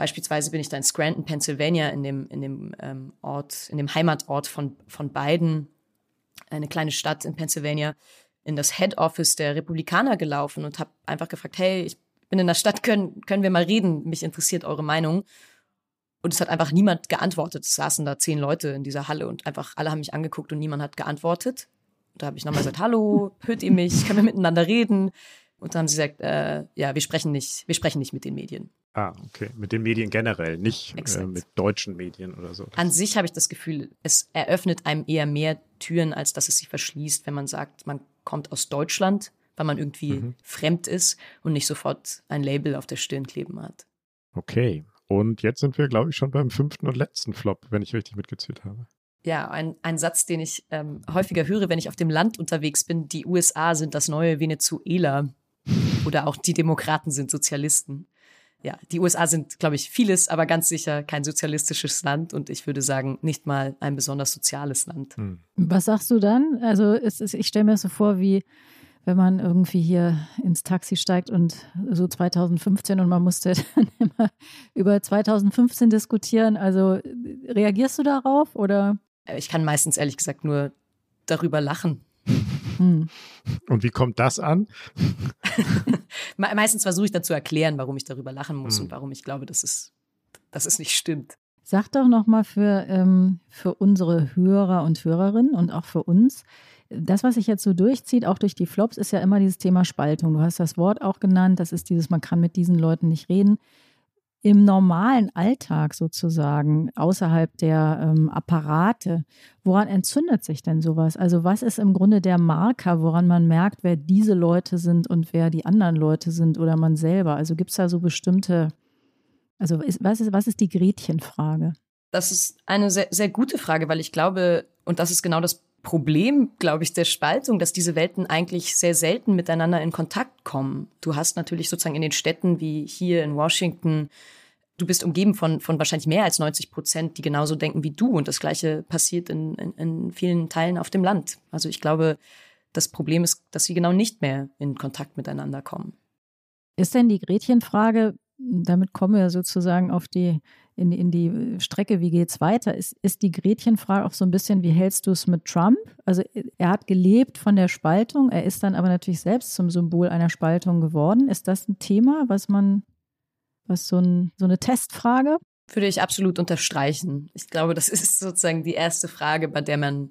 Beispielsweise bin ich da in Scranton, Pennsylvania, in dem, in dem ähm, Ort, in dem Heimatort von, von Biden, eine kleine Stadt in Pennsylvania, in das Head Office der Republikaner gelaufen und habe einfach gefragt, hey, ich bin in der Stadt, können, können wir mal reden? Mich interessiert eure Meinung. Und es hat einfach niemand geantwortet. Es saßen da zehn Leute in dieser Halle und einfach alle haben mich angeguckt und niemand hat geantwortet. Da habe ich nochmal gesagt, hallo, hört ihr mich? Können wir miteinander reden? Und dann haben sie gesagt, äh, ja, wir sprechen nicht, wir sprechen nicht mit den Medien. Ah, okay. Mit den Medien generell, nicht äh, mit deutschen Medien oder so. An sich habe ich das Gefühl, es eröffnet einem eher mehr Türen, als dass es sie verschließt, wenn man sagt, man kommt aus Deutschland, weil man irgendwie mhm. fremd ist und nicht sofort ein Label auf der Stirn kleben hat. Okay. Und jetzt sind wir, glaube ich, schon beim fünften und letzten Flop, wenn ich richtig mitgezählt habe. Ja, ein, ein Satz, den ich ähm, häufiger höre, wenn ich auf dem Land unterwegs bin. Die USA sind das neue Venezuela. Oder auch die Demokraten sind Sozialisten ja, die USA sind, glaube ich, vieles, aber ganz sicher kein sozialistisches Land und ich würde sagen, nicht mal ein besonders soziales Land. Hm. Was sagst du dann? Also ist, ich stelle mir so vor, wie wenn man irgendwie hier ins Taxi steigt und so 2015 und man musste dann immer über 2015 diskutieren. Also reagierst du darauf oder? Ich kann meistens ehrlich gesagt nur darüber lachen. Hm. Und wie kommt das an? Meistens versuche ich dann zu erklären, warum ich darüber lachen muss hm. und warum ich glaube, dass es, dass es nicht stimmt. Sag doch nochmal für, ähm, für unsere Hörer und Hörerinnen und auch für uns, das, was sich jetzt so durchzieht, auch durch die Flops, ist ja immer dieses Thema Spaltung. Du hast das Wort auch genannt, das ist dieses, man kann mit diesen Leuten nicht reden im normalen Alltag sozusagen, außerhalb der ähm, Apparate, woran entzündet sich denn sowas? Also was ist im Grunde der Marker, woran man merkt, wer diese Leute sind und wer die anderen Leute sind oder man selber? Also gibt es da so bestimmte, also ist, was, ist, was ist die Gretchenfrage? Das ist eine sehr, sehr gute Frage, weil ich glaube, und das ist genau das Problem, glaube ich, der Spaltung, dass diese Welten eigentlich sehr selten miteinander in Kontakt kommen. Du hast natürlich sozusagen in den Städten wie hier in Washington, du bist umgeben von, von wahrscheinlich mehr als 90 Prozent, die genauso denken wie du. Und das Gleiche passiert in, in, in vielen Teilen auf dem Land. Also ich glaube, das Problem ist, dass sie genau nicht mehr in Kontakt miteinander kommen. Ist denn die Gretchenfrage, damit kommen wir sozusagen auf die in, in die Strecke, wie geht es weiter, ist, ist die Gretchenfrage auch so ein bisschen, wie hältst du es mit Trump? Also er hat gelebt von der Spaltung, er ist dann aber natürlich selbst zum Symbol einer Spaltung geworden. Ist das ein Thema, was man, Was so, ein, so eine Testfrage? Würde ich absolut unterstreichen. Ich glaube, das ist sozusagen die erste Frage, bei der man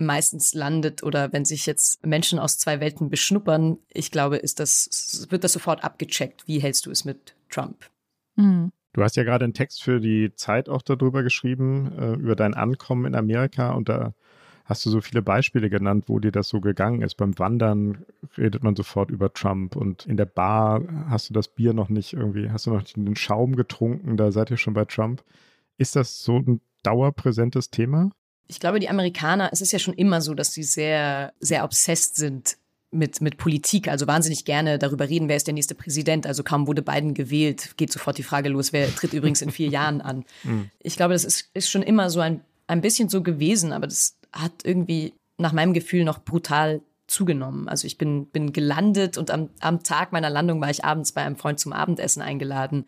meistens landet oder wenn sich jetzt Menschen aus zwei Welten beschnuppern, ich glaube, ist das, wird das sofort abgecheckt. Wie hältst du es mit Trump? Mhm. Du hast ja gerade einen Text für die Zeit auch darüber geschrieben, äh, über dein Ankommen in Amerika und da hast du so viele Beispiele genannt, wo dir das so gegangen ist. Beim Wandern redet man sofort über Trump und in der Bar hast du das Bier noch nicht irgendwie, hast du noch den Schaum getrunken, da seid ihr schon bei Trump. Ist das so ein dauerpräsentes Thema? Ich glaube, die Amerikaner, es ist ja schon immer so, dass sie sehr, sehr obsessed sind mit, mit Politik, also wahnsinnig gerne darüber reden, wer ist der nächste Präsident. Also kaum wurde Biden gewählt, geht sofort die Frage los, wer tritt übrigens in vier Jahren an. Mhm. Ich glaube, das ist, ist schon immer so ein, ein bisschen so gewesen, aber das hat irgendwie nach meinem Gefühl noch brutal zugenommen. Also ich bin, bin gelandet und am, am Tag meiner Landung war ich abends bei einem Freund zum Abendessen eingeladen.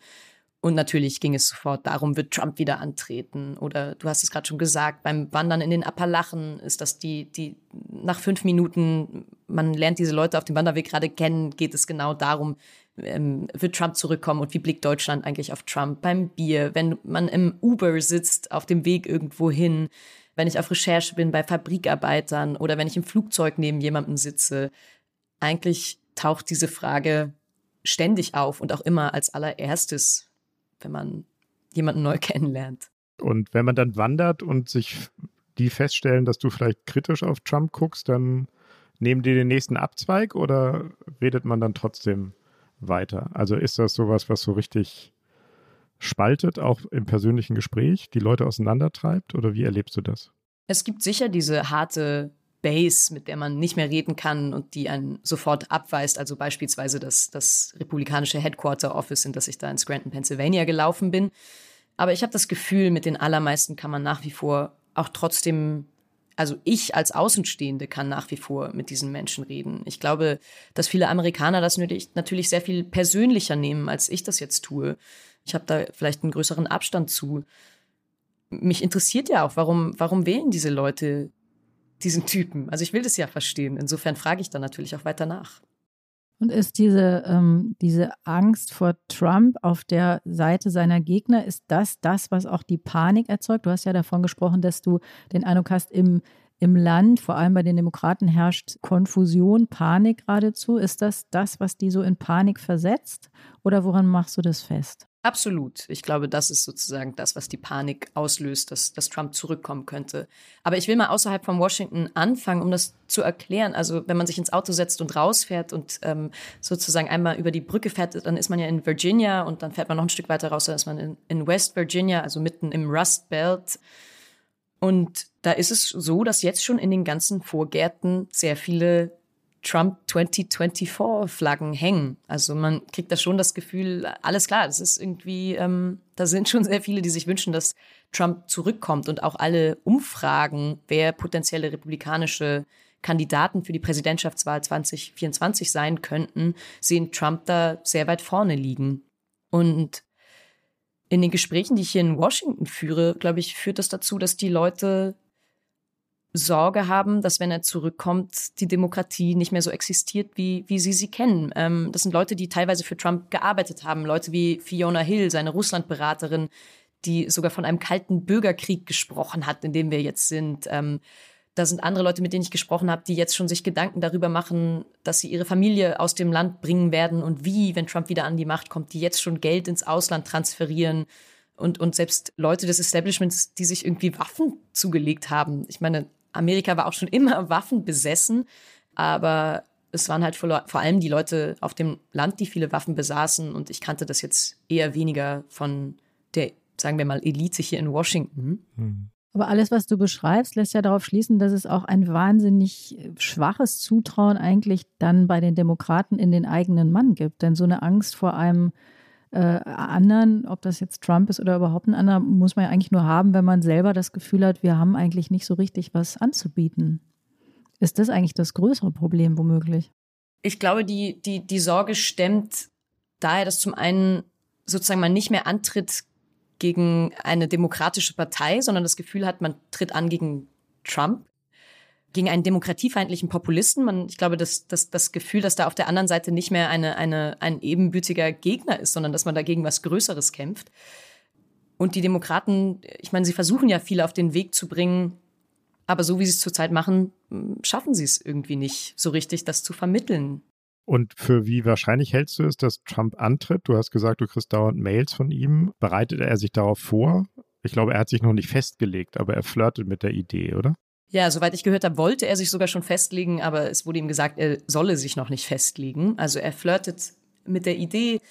Und natürlich ging es sofort darum, wird Trump wieder antreten? Oder du hast es gerade schon gesagt, beim Wandern in den Appalachen ist das die, die nach fünf Minuten, man lernt diese Leute auf dem Wanderweg gerade kennen, geht es genau darum, ähm, wird Trump zurückkommen und wie blickt Deutschland eigentlich auf Trump? Beim Bier, wenn man im Uber sitzt, auf dem Weg irgendwo hin, wenn ich auf Recherche bin bei Fabrikarbeitern oder wenn ich im Flugzeug neben jemandem sitze. Eigentlich taucht diese Frage ständig auf und auch immer als allererstes wenn man jemanden neu kennenlernt. Und wenn man dann wandert und sich die feststellen, dass du vielleicht kritisch auf Trump guckst, dann nehmen die den nächsten Abzweig oder redet man dann trotzdem weiter? Also ist das sowas, was so richtig spaltet, auch im persönlichen Gespräch, die Leute auseinandertreibt oder wie erlebst du das? Es gibt sicher diese harte Base, mit der man nicht mehr reden kann und die einen sofort abweist. Also beispielsweise das, das republikanische Headquarter Office, in das ich da in Scranton, Pennsylvania gelaufen bin. Aber ich habe das Gefühl, mit den allermeisten kann man nach wie vor auch trotzdem, also ich als Außenstehende kann nach wie vor mit diesen Menschen reden. Ich glaube, dass viele Amerikaner das natürlich sehr viel persönlicher nehmen, als ich das jetzt tue. Ich habe da vielleicht einen größeren Abstand zu. Mich interessiert ja auch, warum, warum wählen diese Leute diesen Typen. Also ich will das ja verstehen. Insofern frage ich dann natürlich auch weiter nach. Und ist diese, ähm, diese Angst vor Trump auf der Seite seiner Gegner, ist das das, was auch die Panik erzeugt? Du hast ja davon gesprochen, dass du den Eindruck hast, im, im Land, vor allem bei den Demokraten, herrscht Konfusion, Panik geradezu. Ist das das, was die so in Panik versetzt? Oder woran machst du das fest? Absolut. Ich glaube, das ist sozusagen das, was die Panik auslöst, dass, dass Trump zurückkommen könnte. Aber ich will mal außerhalb von Washington anfangen, um das zu erklären. Also wenn man sich ins Auto setzt und rausfährt und ähm, sozusagen einmal über die Brücke fährt, dann ist man ja in Virginia und dann fährt man noch ein Stück weiter raus, dann ist man in, in West Virginia, also mitten im Rust Belt. Und da ist es so, dass jetzt schon in den ganzen Vorgärten sehr viele Trump 2024 Flaggen hängen. Also man kriegt da schon das Gefühl, alles klar, das ist irgendwie, ähm, da sind schon sehr viele, die sich wünschen, dass Trump zurückkommt und auch alle Umfragen, wer potenzielle republikanische Kandidaten für die Präsidentschaftswahl 2024 sein könnten, sehen Trump da sehr weit vorne liegen. Und in den Gesprächen, die ich hier in Washington führe, glaube ich, führt das dazu, dass die Leute Sorge haben, dass wenn er zurückkommt, die Demokratie nicht mehr so existiert, wie, wie sie sie kennen. Ähm, das sind Leute, die teilweise für Trump gearbeitet haben. Leute wie Fiona Hill, seine Russlandberaterin, die sogar von einem kalten Bürgerkrieg gesprochen hat, in dem wir jetzt sind. Ähm, da sind andere Leute, mit denen ich gesprochen habe, die jetzt schon sich Gedanken darüber machen, dass sie ihre Familie aus dem Land bringen werden und wie, wenn Trump wieder an die Macht kommt, die jetzt schon Geld ins Ausland transferieren. Und, und selbst Leute des Establishments, die sich irgendwie Waffen zugelegt haben. Ich meine, Amerika war auch schon immer Waffen besessen, aber es waren halt vor, vor allem die Leute auf dem Land, die viele Waffen besaßen und ich kannte das jetzt eher weniger von der, sagen wir mal, Elite hier in Washington. Mhm. Aber alles, was du beschreibst, lässt ja darauf schließen, dass es auch ein wahnsinnig schwaches Zutrauen eigentlich dann bei den Demokraten in den eigenen Mann gibt. Denn so eine Angst vor einem äh, anderen, ob das jetzt Trump ist oder überhaupt ein anderer, muss man ja eigentlich nur haben, wenn man selber das Gefühl hat, wir haben eigentlich nicht so richtig was anzubieten. Ist das eigentlich das größere Problem womöglich? Ich glaube, die, die, die Sorge stemmt daher, dass zum einen sozusagen man nicht mehr antritt gegen eine demokratische Partei, sondern das Gefühl hat, man tritt an gegen Trump. Gegen einen demokratiefeindlichen Populisten. Man, ich glaube, dass, dass das Gefühl, dass da auf der anderen Seite nicht mehr eine, eine, ein ebenbürtiger Gegner ist, sondern dass man dagegen was Größeres kämpft. Und die Demokraten, ich meine, sie versuchen ja viele auf den Weg zu bringen, aber so wie sie es zurzeit machen, schaffen sie es irgendwie nicht so richtig, das zu vermitteln. Und für wie wahrscheinlich hältst du es, dass Trump antritt? Du hast gesagt, du kriegst dauernd Mails von ihm. Bereitet er sich darauf vor? Ich glaube, er hat sich noch nicht festgelegt, aber er flirtet mit der Idee, oder? Ja, soweit ich gehört habe, wollte er sich sogar schon festlegen, aber es wurde ihm gesagt, er solle sich noch nicht festlegen. Also er flirtet mit der Idee.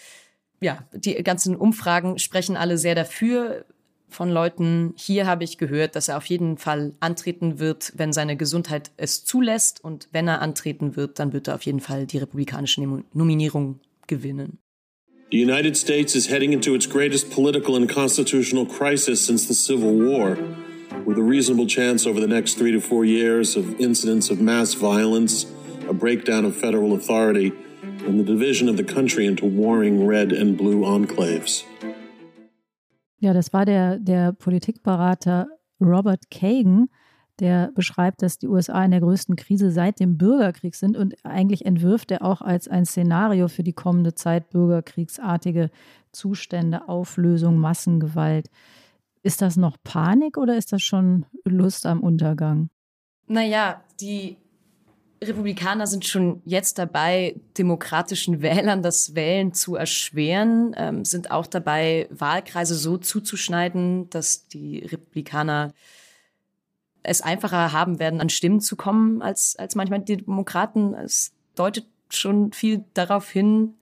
Ja, die ganzen Umfragen sprechen alle sehr dafür. Von Leuten hier habe ich gehört, dass er auf jeden Fall antreten wird, wenn seine Gesundheit es zulässt. Und wenn er antreten wird, dann wird er auf jeden Fall die republikanische Nominierung gewinnen. The United States is heading into its greatest political and constitutional crisis since the Civil War. With a reasonable chance over the next three to four years of incidents of mass violence, a breakdown of federal authority, and the division of the country into warring red and blue enclaves. Ja, das war der, der Politikberater Robert Kagan, der beschreibt, dass die USA in der größten Krise seit dem Bürgerkrieg sind und eigentlich entwirft er auch als ein Szenario für die kommende Zeit bürgerkriegsartige Zustände, Auflösung, Massengewalt. Ist das noch Panik oder ist das schon Lust am Untergang? Naja, die Republikaner sind schon jetzt dabei, demokratischen Wählern das Wählen zu erschweren, ähm, sind auch dabei, Wahlkreise so zuzuschneiden, dass die Republikaner es einfacher haben werden, an Stimmen zu kommen, als, als manchmal die Demokraten. Es deutet schon viel darauf hin,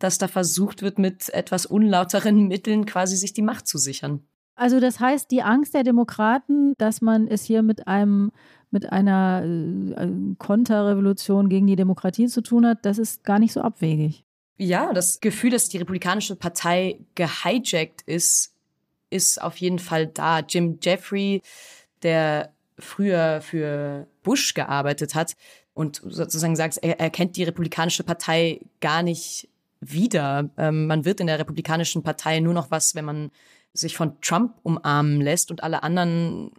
dass da versucht wird, mit etwas unlauteren Mitteln quasi sich die Macht zu sichern. Also das heißt, die Angst der Demokraten, dass man es hier mit einem mit einer äh, Konterrevolution gegen die Demokratie zu tun hat, das ist gar nicht so abwegig. Ja, das Gefühl, dass die Republikanische Partei gehijackt ist, ist auf jeden Fall da. Jim Jeffrey, der früher für Bush gearbeitet hat und sozusagen sagt, er, er kennt die Republikanische Partei gar nicht wieder. Ähm, man wird in der Republikanischen Partei nur noch was, wenn man sich von Trump umarmen lässt und alle anderen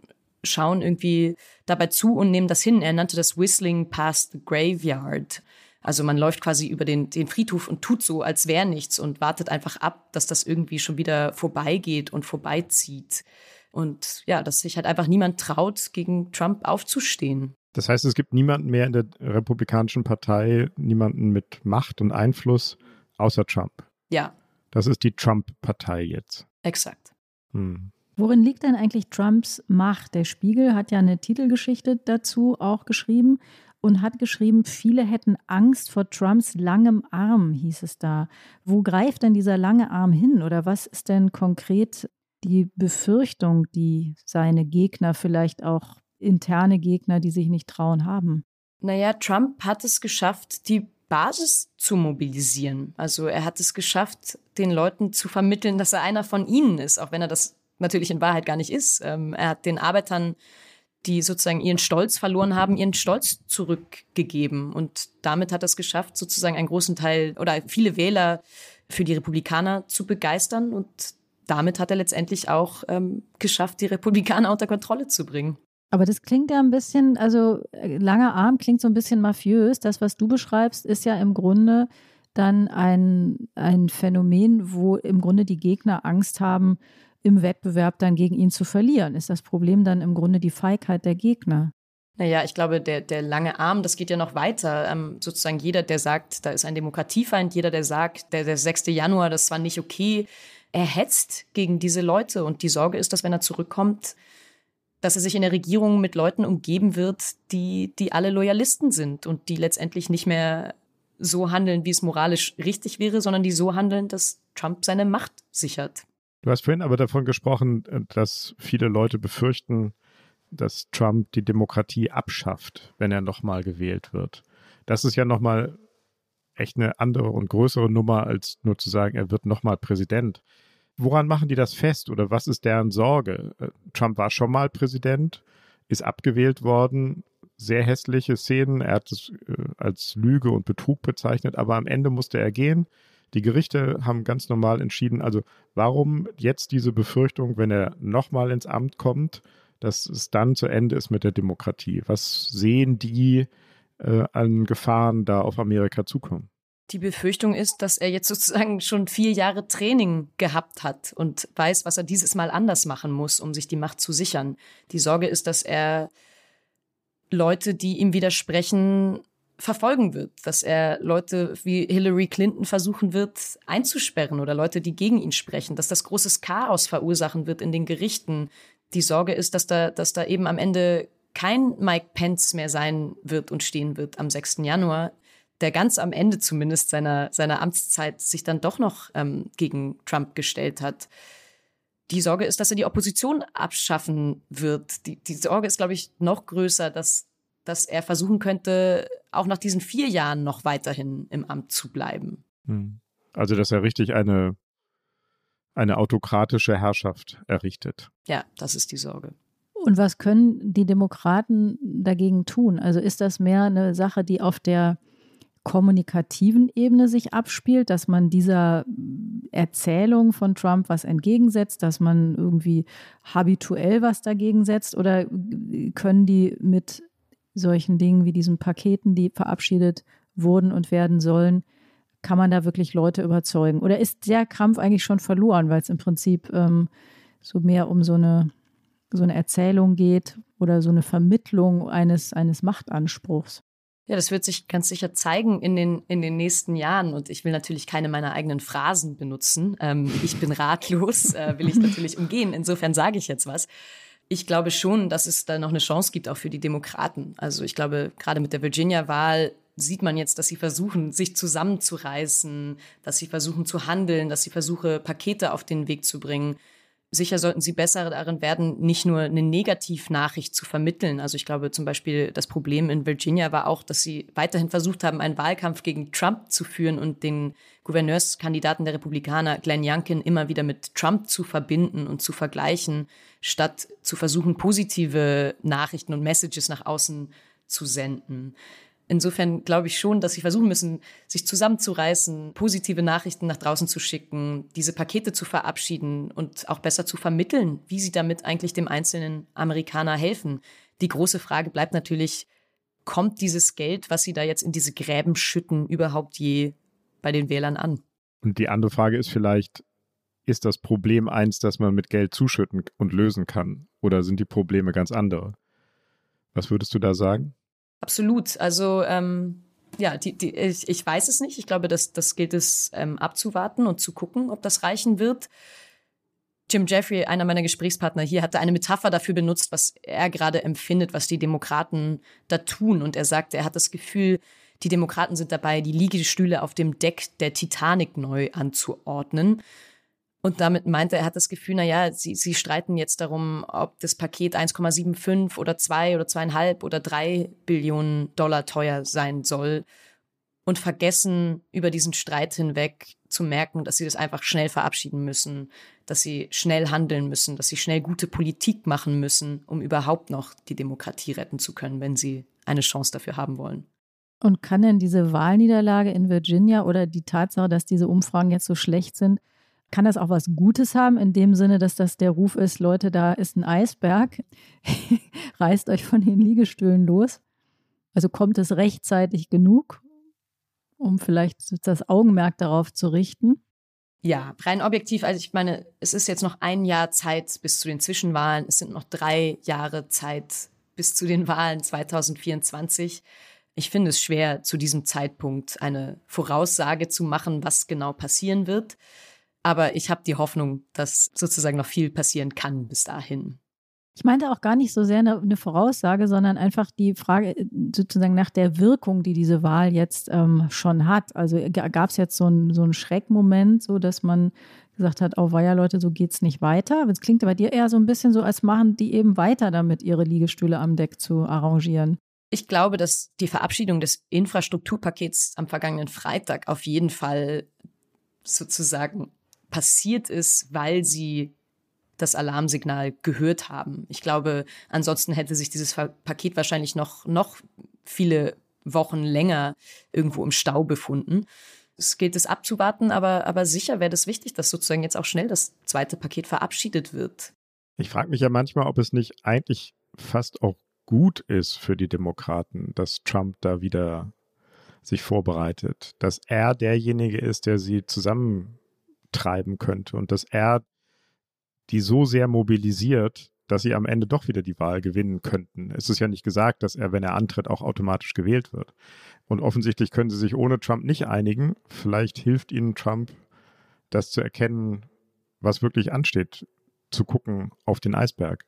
schauen irgendwie dabei zu und nehmen das hin. Er nannte das Whistling past the Graveyard. Also man läuft quasi über den, den Friedhof und tut so, als wäre nichts und wartet einfach ab, dass das irgendwie schon wieder vorbeigeht und vorbeizieht. Und ja, dass sich halt einfach niemand traut, gegen Trump aufzustehen. Das heißt, es gibt niemanden mehr in der Republikanischen Partei, niemanden mit Macht und Einfluss außer Trump. Ja. Das ist die Trump-Partei jetzt. Exakt. Hm. Worin liegt denn eigentlich Trumps Macht? Der Spiegel hat ja eine Titelgeschichte dazu auch geschrieben und hat geschrieben, viele hätten Angst vor Trumps langem Arm, hieß es da. Wo greift denn dieser lange Arm hin oder was ist denn konkret die Befürchtung, die seine Gegner, vielleicht auch interne Gegner, die sich nicht trauen, haben? Naja, Trump hat es geschafft, die Basis zu mobilisieren. Also er hat es geschafft, den Leuten zu vermitteln, dass er einer von ihnen ist, auch wenn er das natürlich in Wahrheit gar nicht ist. Ähm, er hat den Arbeitern, die sozusagen ihren Stolz verloren haben, ihren Stolz zurückgegeben. Und damit hat er es geschafft, sozusagen einen großen Teil oder viele Wähler für die Republikaner zu begeistern. Und damit hat er letztendlich auch ähm, geschafft, die Republikaner unter Kontrolle zu bringen. Aber das klingt ja ein bisschen, also äh, langer Arm klingt so ein bisschen mafiös. Das, was du beschreibst, ist ja im Grunde dann ein, ein Phänomen, wo im Grunde die Gegner Angst haben, im Wettbewerb dann gegen ihn zu verlieren. Ist das Problem dann im Grunde die Feigheit der Gegner? Naja, ich glaube, der, der lange Arm, das geht ja noch weiter. Ähm, sozusagen jeder, der sagt, da ist ein Demokratiefeind, jeder, der sagt, der, der 6. Januar, das war nicht okay, er hetzt gegen diese Leute. Und die Sorge ist, dass wenn er zurückkommt, dass er sich in der Regierung mit Leuten umgeben wird, die, die alle Loyalisten sind und die letztendlich nicht mehr so handeln, wie es moralisch richtig wäre, sondern die so handeln, dass Trump seine Macht sichert. Du hast vorhin aber davon gesprochen, dass viele Leute befürchten, dass Trump die Demokratie abschafft, wenn er nochmal gewählt wird. Das ist ja nochmal echt eine andere und größere Nummer, als nur zu sagen, er wird nochmal Präsident. Woran machen die das fest oder was ist deren Sorge? Äh, Trump war schon mal Präsident, ist abgewählt worden, sehr hässliche Szenen, er hat es äh, als Lüge und Betrug bezeichnet, aber am Ende musste er gehen. Die Gerichte haben ganz normal entschieden, also warum jetzt diese Befürchtung, wenn er nochmal ins Amt kommt, dass es dann zu Ende ist mit der Demokratie? Was sehen die äh, an Gefahren da auf Amerika zukommen? Die Befürchtung ist, dass er jetzt sozusagen schon vier Jahre Training gehabt hat und weiß, was er dieses Mal anders machen muss, um sich die Macht zu sichern. Die Sorge ist, dass er Leute, die ihm widersprechen, verfolgen wird, dass er Leute wie Hillary Clinton versuchen wird einzusperren oder Leute, die gegen ihn sprechen, dass das großes Chaos verursachen wird in den Gerichten. Die Sorge ist, dass da, dass da eben am Ende kein Mike Pence mehr sein wird und stehen wird am 6. Januar, der ganz am Ende zumindest seiner, seiner Amtszeit sich dann doch noch ähm, gegen Trump gestellt hat. Die Sorge ist, dass er die Opposition abschaffen wird. Die, die Sorge ist, glaube ich, noch größer, dass, dass er versuchen könnte, auch nach diesen vier Jahren noch weiterhin im Amt zu bleiben. Hm. Also, dass er richtig eine, eine autokratische Herrschaft errichtet. Ja, das ist die Sorge. Und was können die Demokraten dagegen tun? Also ist das mehr eine Sache, die auf der kommunikativen Ebene sich abspielt, dass man dieser Erzählung von Trump was entgegensetzt, dass man irgendwie habituell was dagegen setzt oder können die mit solchen Dingen wie diesen Paketen, die verabschiedet wurden und werden sollen, kann man da wirklich Leute überzeugen? Oder ist der Kampf eigentlich schon verloren, weil es im Prinzip ähm, so mehr um so eine, so eine Erzählung geht oder so eine Vermittlung eines, eines Machtanspruchs? Ja, das wird sich ganz sicher zeigen in den, in den nächsten Jahren. Und ich will natürlich keine meiner eigenen Phrasen benutzen. Ähm, ich bin ratlos, äh, will ich natürlich umgehen. Insofern sage ich jetzt was. Ich glaube schon, dass es da noch eine Chance gibt, auch für die Demokraten. Also ich glaube, gerade mit der Virginia-Wahl sieht man jetzt, dass sie versuchen, sich zusammenzureißen, dass sie versuchen zu handeln, dass sie versuchen, Pakete auf den Weg zu bringen sicher sollten sie besser darin werden, nicht nur eine Negativnachricht zu vermitteln. Also ich glaube zum Beispiel, das Problem in Virginia war auch, dass sie weiterhin versucht haben, einen Wahlkampf gegen Trump zu führen und den Gouverneurskandidaten der Republikaner, Glenn Youngkin, immer wieder mit Trump zu verbinden und zu vergleichen, statt zu versuchen, positive Nachrichten und Messages nach außen zu senden. Insofern glaube ich schon, dass sie versuchen müssen, sich zusammenzureißen, positive Nachrichten nach draußen zu schicken, diese Pakete zu verabschieden und auch besser zu vermitteln, wie sie damit eigentlich dem einzelnen Amerikaner helfen. Die große Frage bleibt natürlich, kommt dieses Geld, was sie da jetzt in diese Gräben schütten, überhaupt je bei den Wählern an? Und die andere Frage ist vielleicht, ist das Problem eins, das man mit Geld zuschütten und lösen kann? Oder sind die Probleme ganz andere? Was würdest du da sagen? Absolut. Also ähm, ja, die, die, ich, ich weiß es nicht. Ich glaube, das, das gilt es ähm, abzuwarten und zu gucken, ob das reichen wird. Jim Jeffrey, einer meiner Gesprächspartner hier, hatte eine Metapher dafür benutzt, was er gerade empfindet, was die Demokraten da tun. Und er sagte, er hat das Gefühl, die Demokraten sind dabei, die Liegestühle auf dem Deck der Titanic neu anzuordnen. Und damit meinte er, er hat das Gefühl, na ja, sie, sie streiten jetzt darum, ob das Paket 1,75 oder 2 oder zweieinhalb oder drei Billionen Dollar teuer sein soll und vergessen über diesen Streit hinweg zu merken, dass sie das einfach schnell verabschieden müssen, dass sie schnell handeln müssen, dass sie schnell gute Politik machen müssen, um überhaupt noch die Demokratie retten zu können, wenn sie eine Chance dafür haben wollen. Und kann denn diese Wahlniederlage in Virginia oder die Tatsache, dass diese Umfragen jetzt so schlecht sind, kann das auch was Gutes haben, in dem Sinne, dass das der Ruf ist, Leute, da ist ein Eisberg, reißt euch von den Liegestühlen los. Also kommt es rechtzeitig genug, um vielleicht das Augenmerk darauf zu richten? Ja, rein objektiv, also ich meine, es ist jetzt noch ein Jahr Zeit bis zu den Zwischenwahlen, es sind noch drei Jahre Zeit bis zu den Wahlen 2024. Ich finde es schwer, zu diesem Zeitpunkt eine Voraussage zu machen, was genau passieren wird. Aber ich habe die Hoffnung, dass sozusagen noch viel passieren kann bis dahin. Ich meinte auch gar nicht so sehr eine, eine Voraussage, sondern einfach die Frage äh, sozusagen nach der Wirkung, die diese Wahl jetzt ähm, schon hat. Also gab es jetzt so einen so Schreckmoment, so dass man gesagt hat, oh weia Leute, so geht's nicht weiter. Es klingt bei dir eher so ein bisschen so, als machen die eben weiter damit, ihre Liegestühle am Deck zu arrangieren. Ich glaube, dass die Verabschiedung des Infrastrukturpakets am vergangenen Freitag auf jeden Fall sozusagen passiert ist, weil sie das Alarmsignal gehört haben. Ich glaube, ansonsten hätte sich dieses Paket wahrscheinlich noch, noch viele Wochen länger irgendwo im Stau befunden. Es gilt es abzuwarten, aber, aber sicher wäre das wichtig, dass sozusagen jetzt auch schnell das zweite Paket verabschiedet wird. Ich frage mich ja manchmal, ob es nicht eigentlich fast auch gut ist für die Demokraten, dass Trump da wieder sich vorbereitet, dass er derjenige ist, der sie zusammentreiben könnte und dass er die so sehr mobilisiert, dass sie am Ende doch wieder die Wahl gewinnen könnten. Es ist ja nicht gesagt, dass er, wenn er antritt, auch automatisch gewählt wird. Und offensichtlich können sie sich ohne Trump nicht einigen. Vielleicht hilft ihnen Trump, das zu erkennen, was wirklich ansteht, zu gucken auf den Eisberg.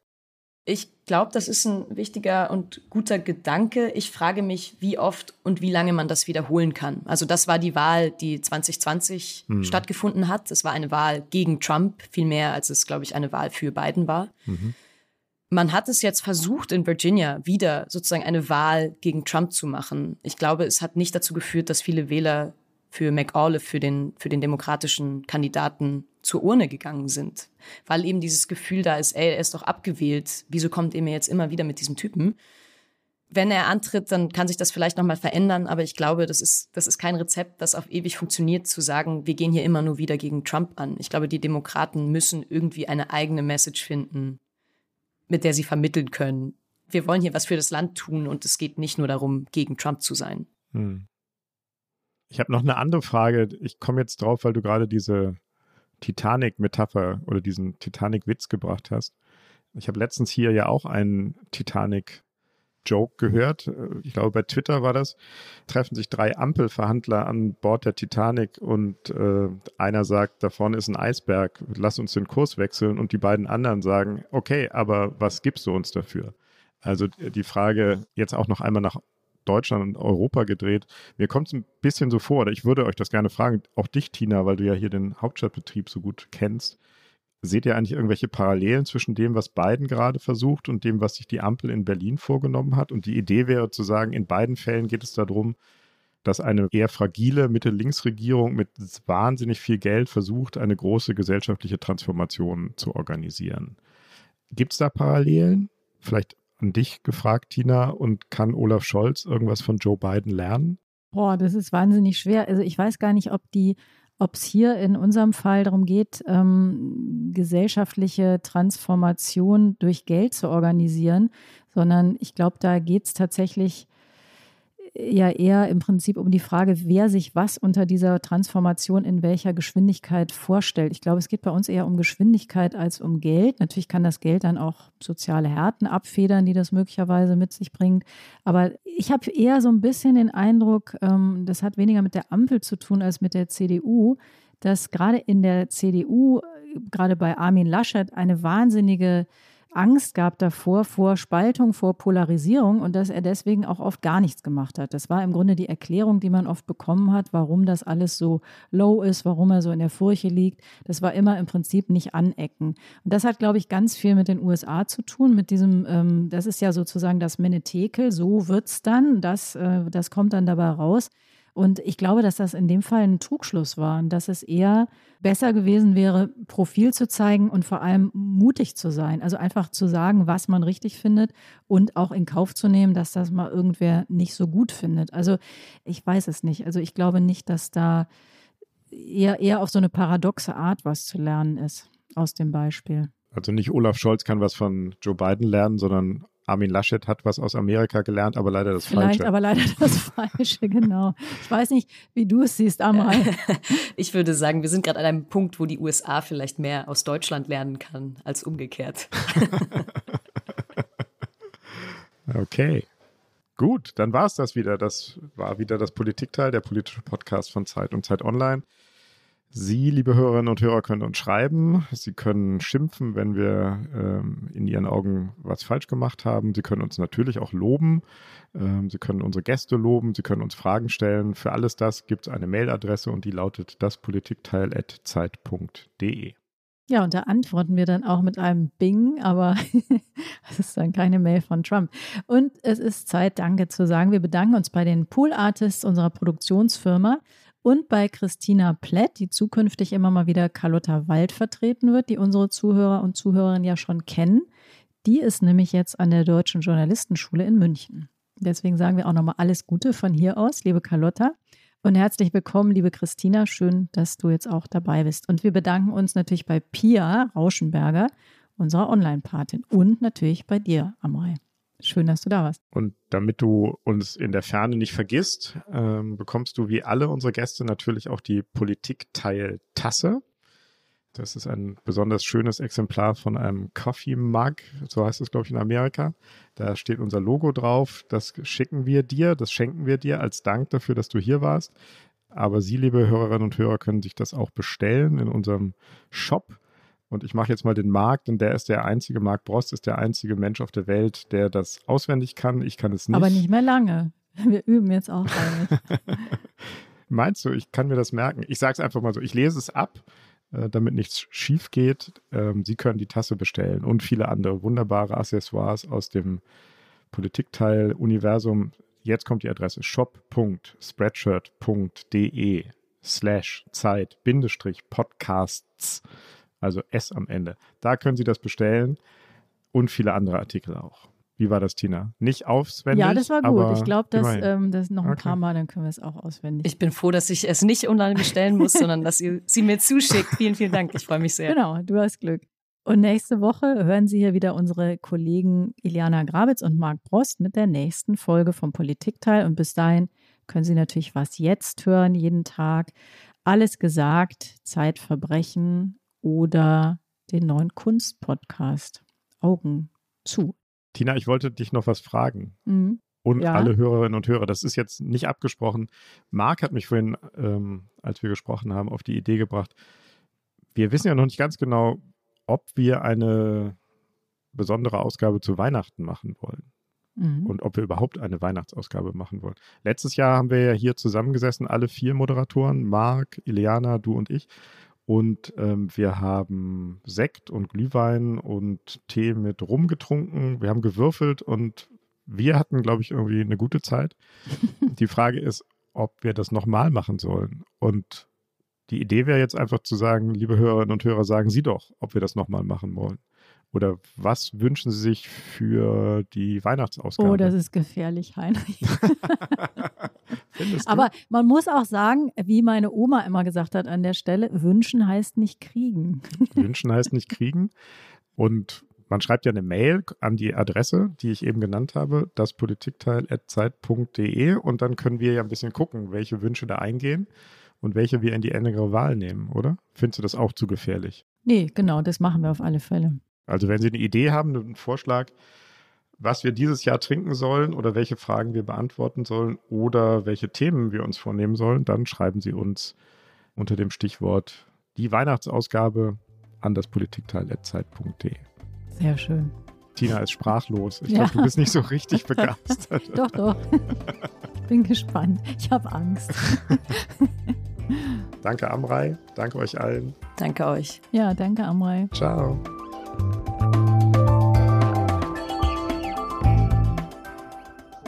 Ich glaube, das ist ein wichtiger und guter Gedanke. Ich frage mich, wie oft und wie lange man das wiederholen kann. Also das war die Wahl, die 2020 mhm. stattgefunden hat. Es war eine Wahl gegen Trump, viel mehr als es, glaube ich, eine Wahl für Biden war. Mhm. Man hat es jetzt versucht, in Virginia wieder sozusagen eine Wahl gegen Trump zu machen. Ich glaube, es hat nicht dazu geführt, dass viele Wähler für McAuliffe, für den, für den demokratischen Kandidaten zur Urne gegangen sind, weil eben dieses Gefühl da ist, ey, er ist doch abgewählt, wieso kommt ihr mir jetzt immer wieder mit diesem Typen? Wenn er antritt, dann kann sich das vielleicht nochmal verändern, aber ich glaube, das ist, das ist kein Rezept, das auf ewig funktioniert, zu sagen, wir gehen hier immer nur wieder gegen Trump an. Ich glaube, die Demokraten müssen irgendwie eine eigene Message finden, mit der sie vermitteln können. Wir wollen hier was für das Land tun und es geht nicht nur darum, gegen Trump zu sein. Hm. Ich habe noch eine andere Frage. Ich komme jetzt drauf, weil du gerade diese Titanic-Metapher oder diesen Titanic-Witz gebracht hast. Ich habe letztens hier ja auch einen Titanic-Joke gehört. Ich glaube, bei Twitter war das. Treffen sich drei Ampelverhandler an Bord der Titanic und äh, einer sagt, da vorne ist ein Eisberg, lass uns den Kurs wechseln. Und die beiden anderen sagen, okay, aber was gibst du uns dafür? Also die Frage jetzt auch noch einmal nach Deutschland und Europa gedreht. Mir kommt es ein bisschen so vor, oder ich würde euch das gerne fragen, auch dich, Tina, weil du ja hier den Hauptstadtbetrieb so gut kennst. Seht ihr eigentlich irgendwelche Parallelen zwischen dem, was Biden gerade versucht und dem, was sich die Ampel in Berlin vorgenommen hat? Und die Idee wäre zu sagen, in beiden Fällen geht es darum, dass eine eher fragile Mitte-Links-Regierung mit wahnsinnig viel Geld versucht, eine große gesellschaftliche Transformation zu organisieren. Gibt es da Parallelen? Vielleicht an dich gefragt, Tina, und kann Olaf Scholz irgendwas von Joe Biden lernen? Boah, das ist wahnsinnig schwer. Also ich weiß gar nicht, ob die, ob es hier in unserem Fall darum geht, ähm, gesellschaftliche Transformation durch Geld zu organisieren, sondern ich glaube, da geht es tatsächlich ja eher im Prinzip um die Frage, wer sich was unter dieser Transformation in welcher Geschwindigkeit vorstellt. Ich glaube, es geht bei uns eher um Geschwindigkeit als um Geld. Natürlich kann das Geld dann auch soziale Härten abfedern, die das möglicherweise mit sich bringt. Aber ich habe eher so ein bisschen den Eindruck, ähm, das hat weniger mit der Ampel zu tun als mit der CDU, dass gerade in der CDU, gerade bei Armin Laschet, eine wahnsinnige Angst gab davor, vor Spaltung, vor Polarisierung und dass er deswegen auch oft gar nichts gemacht hat. Das war im Grunde die Erklärung, die man oft bekommen hat, warum das alles so low ist, warum er so in der Furche liegt. Das war immer im Prinzip nicht anecken. Und das hat, glaube ich, ganz viel mit den USA zu tun, mit diesem, ähm, das ist ja sozusagen das Menetekel, so wird es dann, das, äh, das kommt dann dabei raus. Und ich glaube, dass das in dem Fall ein Trugschluss war und dass es eher besser gewesen wäre, Profil zu zeigen und vor allem mutig zu sein. Also einfach zu sagen, was man richtig findet und auch in Kauf zu nehmen, dass das mal irgendwer nicht so gut findet. Also ich weiß es nicht. Also ich glaube nicht, dass da eher, eher auf so eine paradoxe Art was zu lernen ist aus dem Beispiel. Also nicht Olaf Scholz kann was von Joe Biden lernen, sondern Armin Laschet hat was aus Amerika gelernt, aber leider das Vielleicht, Falsche. aber leider das Falsche, genau. Ich weiß nicht, wie du es siehst, Amal. Ich würde sagen, wir sind gerade an einem Punkt, wo die USA vielleicht mehr aus Deutschland lernen kann als umgekehrt. okay. Gut, dann war es das wieder. Das war wieder das Politikteil, der politische Podcast von Zeit und Zeit Online. Sie, liebe Hörerinnen und Hörer, können uns schreiben. Sie können schimpfen, wenn wir ähm, in Ihren Augen was falsch gemacht haben. Sie können uns natürlich auch loben. Ähm, Sie können unsere Gäste loben. Sie können uns Fragen stellen. Für alles das gibt es eine Mailadresse und die lautet daspolitikteil.zeit.de. Ja, und da antworten wir dann auch mit einem Bing, aber es ist dann keine Mail von Trump. Und es ist Zeit, Danke zu sagen. Wir bedanken uns bei den Pool Artists unserer Produktionsfirma und bei Christina Plett, die zukünftig immer mal wieder Carlotta Wald vertreten wird, die unsere Zuhörer und Zuhörerinnen ja schon kennen. Die ist nämlich jetzt an der Deutschen Journalistenschule in München. Deswegen sagen wir auch nochmal alles Gute von hier aus, liebe Carlotta. Und herzlich willkommen, liebe Christina. Schön, dass du jetzt auch dabei bist. Und wir bedanken uns natürlich bei Pia Rauschenberger, unserer Online-Patin und natürlich bei dir, Amrei. Schön, dass du da warst. Und damit du uns in der Ferne nicht vergisst, ähm, bekommst du wie alle unsere Gäste natürlich auch die Politikteil-Tasse. Das ist ein besonders schönes Exemplar von einem Coffee Mug, so heißt es, glaube ich, in Amerika. Da steht unser Logo drauf. Das schicken wir dir, das schenken wir dir als Dank dafür, dass du hier warst. Aber Sie, liebe Hörerinnen und Hörer, können sich das auch bestellen in unserem Shop. Und ich mache jetzt mal den Marc, denn der ist der einzige, Marc Brost ist der einzige Mensch auf der Welt, der das auswendig kann. Ich kann es nicht. Aber nicht mehr lange. Wir üben jetzt auch damit. Meinst du, ich kann mir das merken? Ich sage es einfach mal so, ich lese es ab äh, damit nichts schief geht. Ähm, Sie können die Tasse bestellen und viele andere wunderbare Accessoires aus dem Politikteil-Universum. Jetzt kommt die Adresse shop.spreadshirt.de slash Zeit Bindestrich Podcasts, also S am Ende. Da können Sie das bestellen und viele andere Artikel auch. Wie war das, Tina? Nicht auswendig? Ja, das war gut. Ich glaube, dass ähm, das noch ein okay. paar Mal, dann können wir es auch auswendig. Ich bin froh, dass ich es nicht online bestellen muss, sondern dass ihr sie mir zuschickt. Vielen, vielen Dank. Ich freue mich sehr. Genau, du hast Glück. Und nächste Woche hören Sie hier wieder unsere Kollegen Iliana Grabitz und Marc Brost mit der nächsten Folge vom Politikteil. Und bis dahin können Sie natürlich was jetzt hören, jeden Tag. Alles gesagt, Zeitverbrechen oder den neuen Kunstpodcast. Augen zu. Tina, ich wollte dich noch was fragen. Mhm. Und ja. alle Hörerinnen und Hörer, das ist jetzt nicht abgesprochen. Marc hat mich vorhin, ähm, als wir gesprochen haben, auf die Idee gebracht. Wir wissen ja noch nicht ganz genau, ob wir eine besondere Ausgabe zu Weihnachten machen wollen. Mhm. Und ob wir überhaupt eine Weihnachtsausgabe machen wollen. Letztes Jahr haben wir ja hier zusammengesessen, alle vier Moderatoren, Marc, Ileana, du und ich, und ähm, wir haben Sekt und Glühwein und Tee mit Rum getrunken. Wir haben gewürfelt und wir hatten, glaube ich, irgendwie eine gute Zeit. die Frage ist, ob wir das nochmal machen sollen. Und die Idee wäre jetzt einfach zu sagen, liebe Hörerinnen und Hörer, sagen Sie doch, ob wir das nochmal machen wollen. Oder was wünschen Sie sich für die Weihnachtsausgabe? Oh, das ist gefährlich, Heinrich. Aber man muss auch sagen, wie meine Oma immer gesagt hat an der Stelle, wünschen heißt nicht kriegen. wünschen heißt nicht kriegen. Und man schreibt ja eine Mail an die Adresse, die ich eben genannt habe, daspolitikteil.zeit.de und dann können wir ja ein bisschen gucken, welche Wünsche da eingehen und welche wir in die engere Wahl nehmen, oder? Findest du das auch zu gefährlich? Nee, genau, das machen wir auf alle Fälle. Also wenn Sie eine Idee haben, einen Vorschlag, was wir dieses Jahr trinken sollen oder welche Fragen wir beantworten sollen oder welche Themen wir uns vornehmen sollen, dann schreiben Sie uns unter dem Stichwort die Weihnachtsausgabe an das Politikteil.zeit.de. Sehr schön. Tina ist sprachlos. Ich ja. glaube, du bist nicht so richtig begeistert. doch, doch. Ich bin gespannt. Ich habe Angst. danke, Amrei. Danke euch allen. Danke euch. Ja, danke, Amrei. Ciao.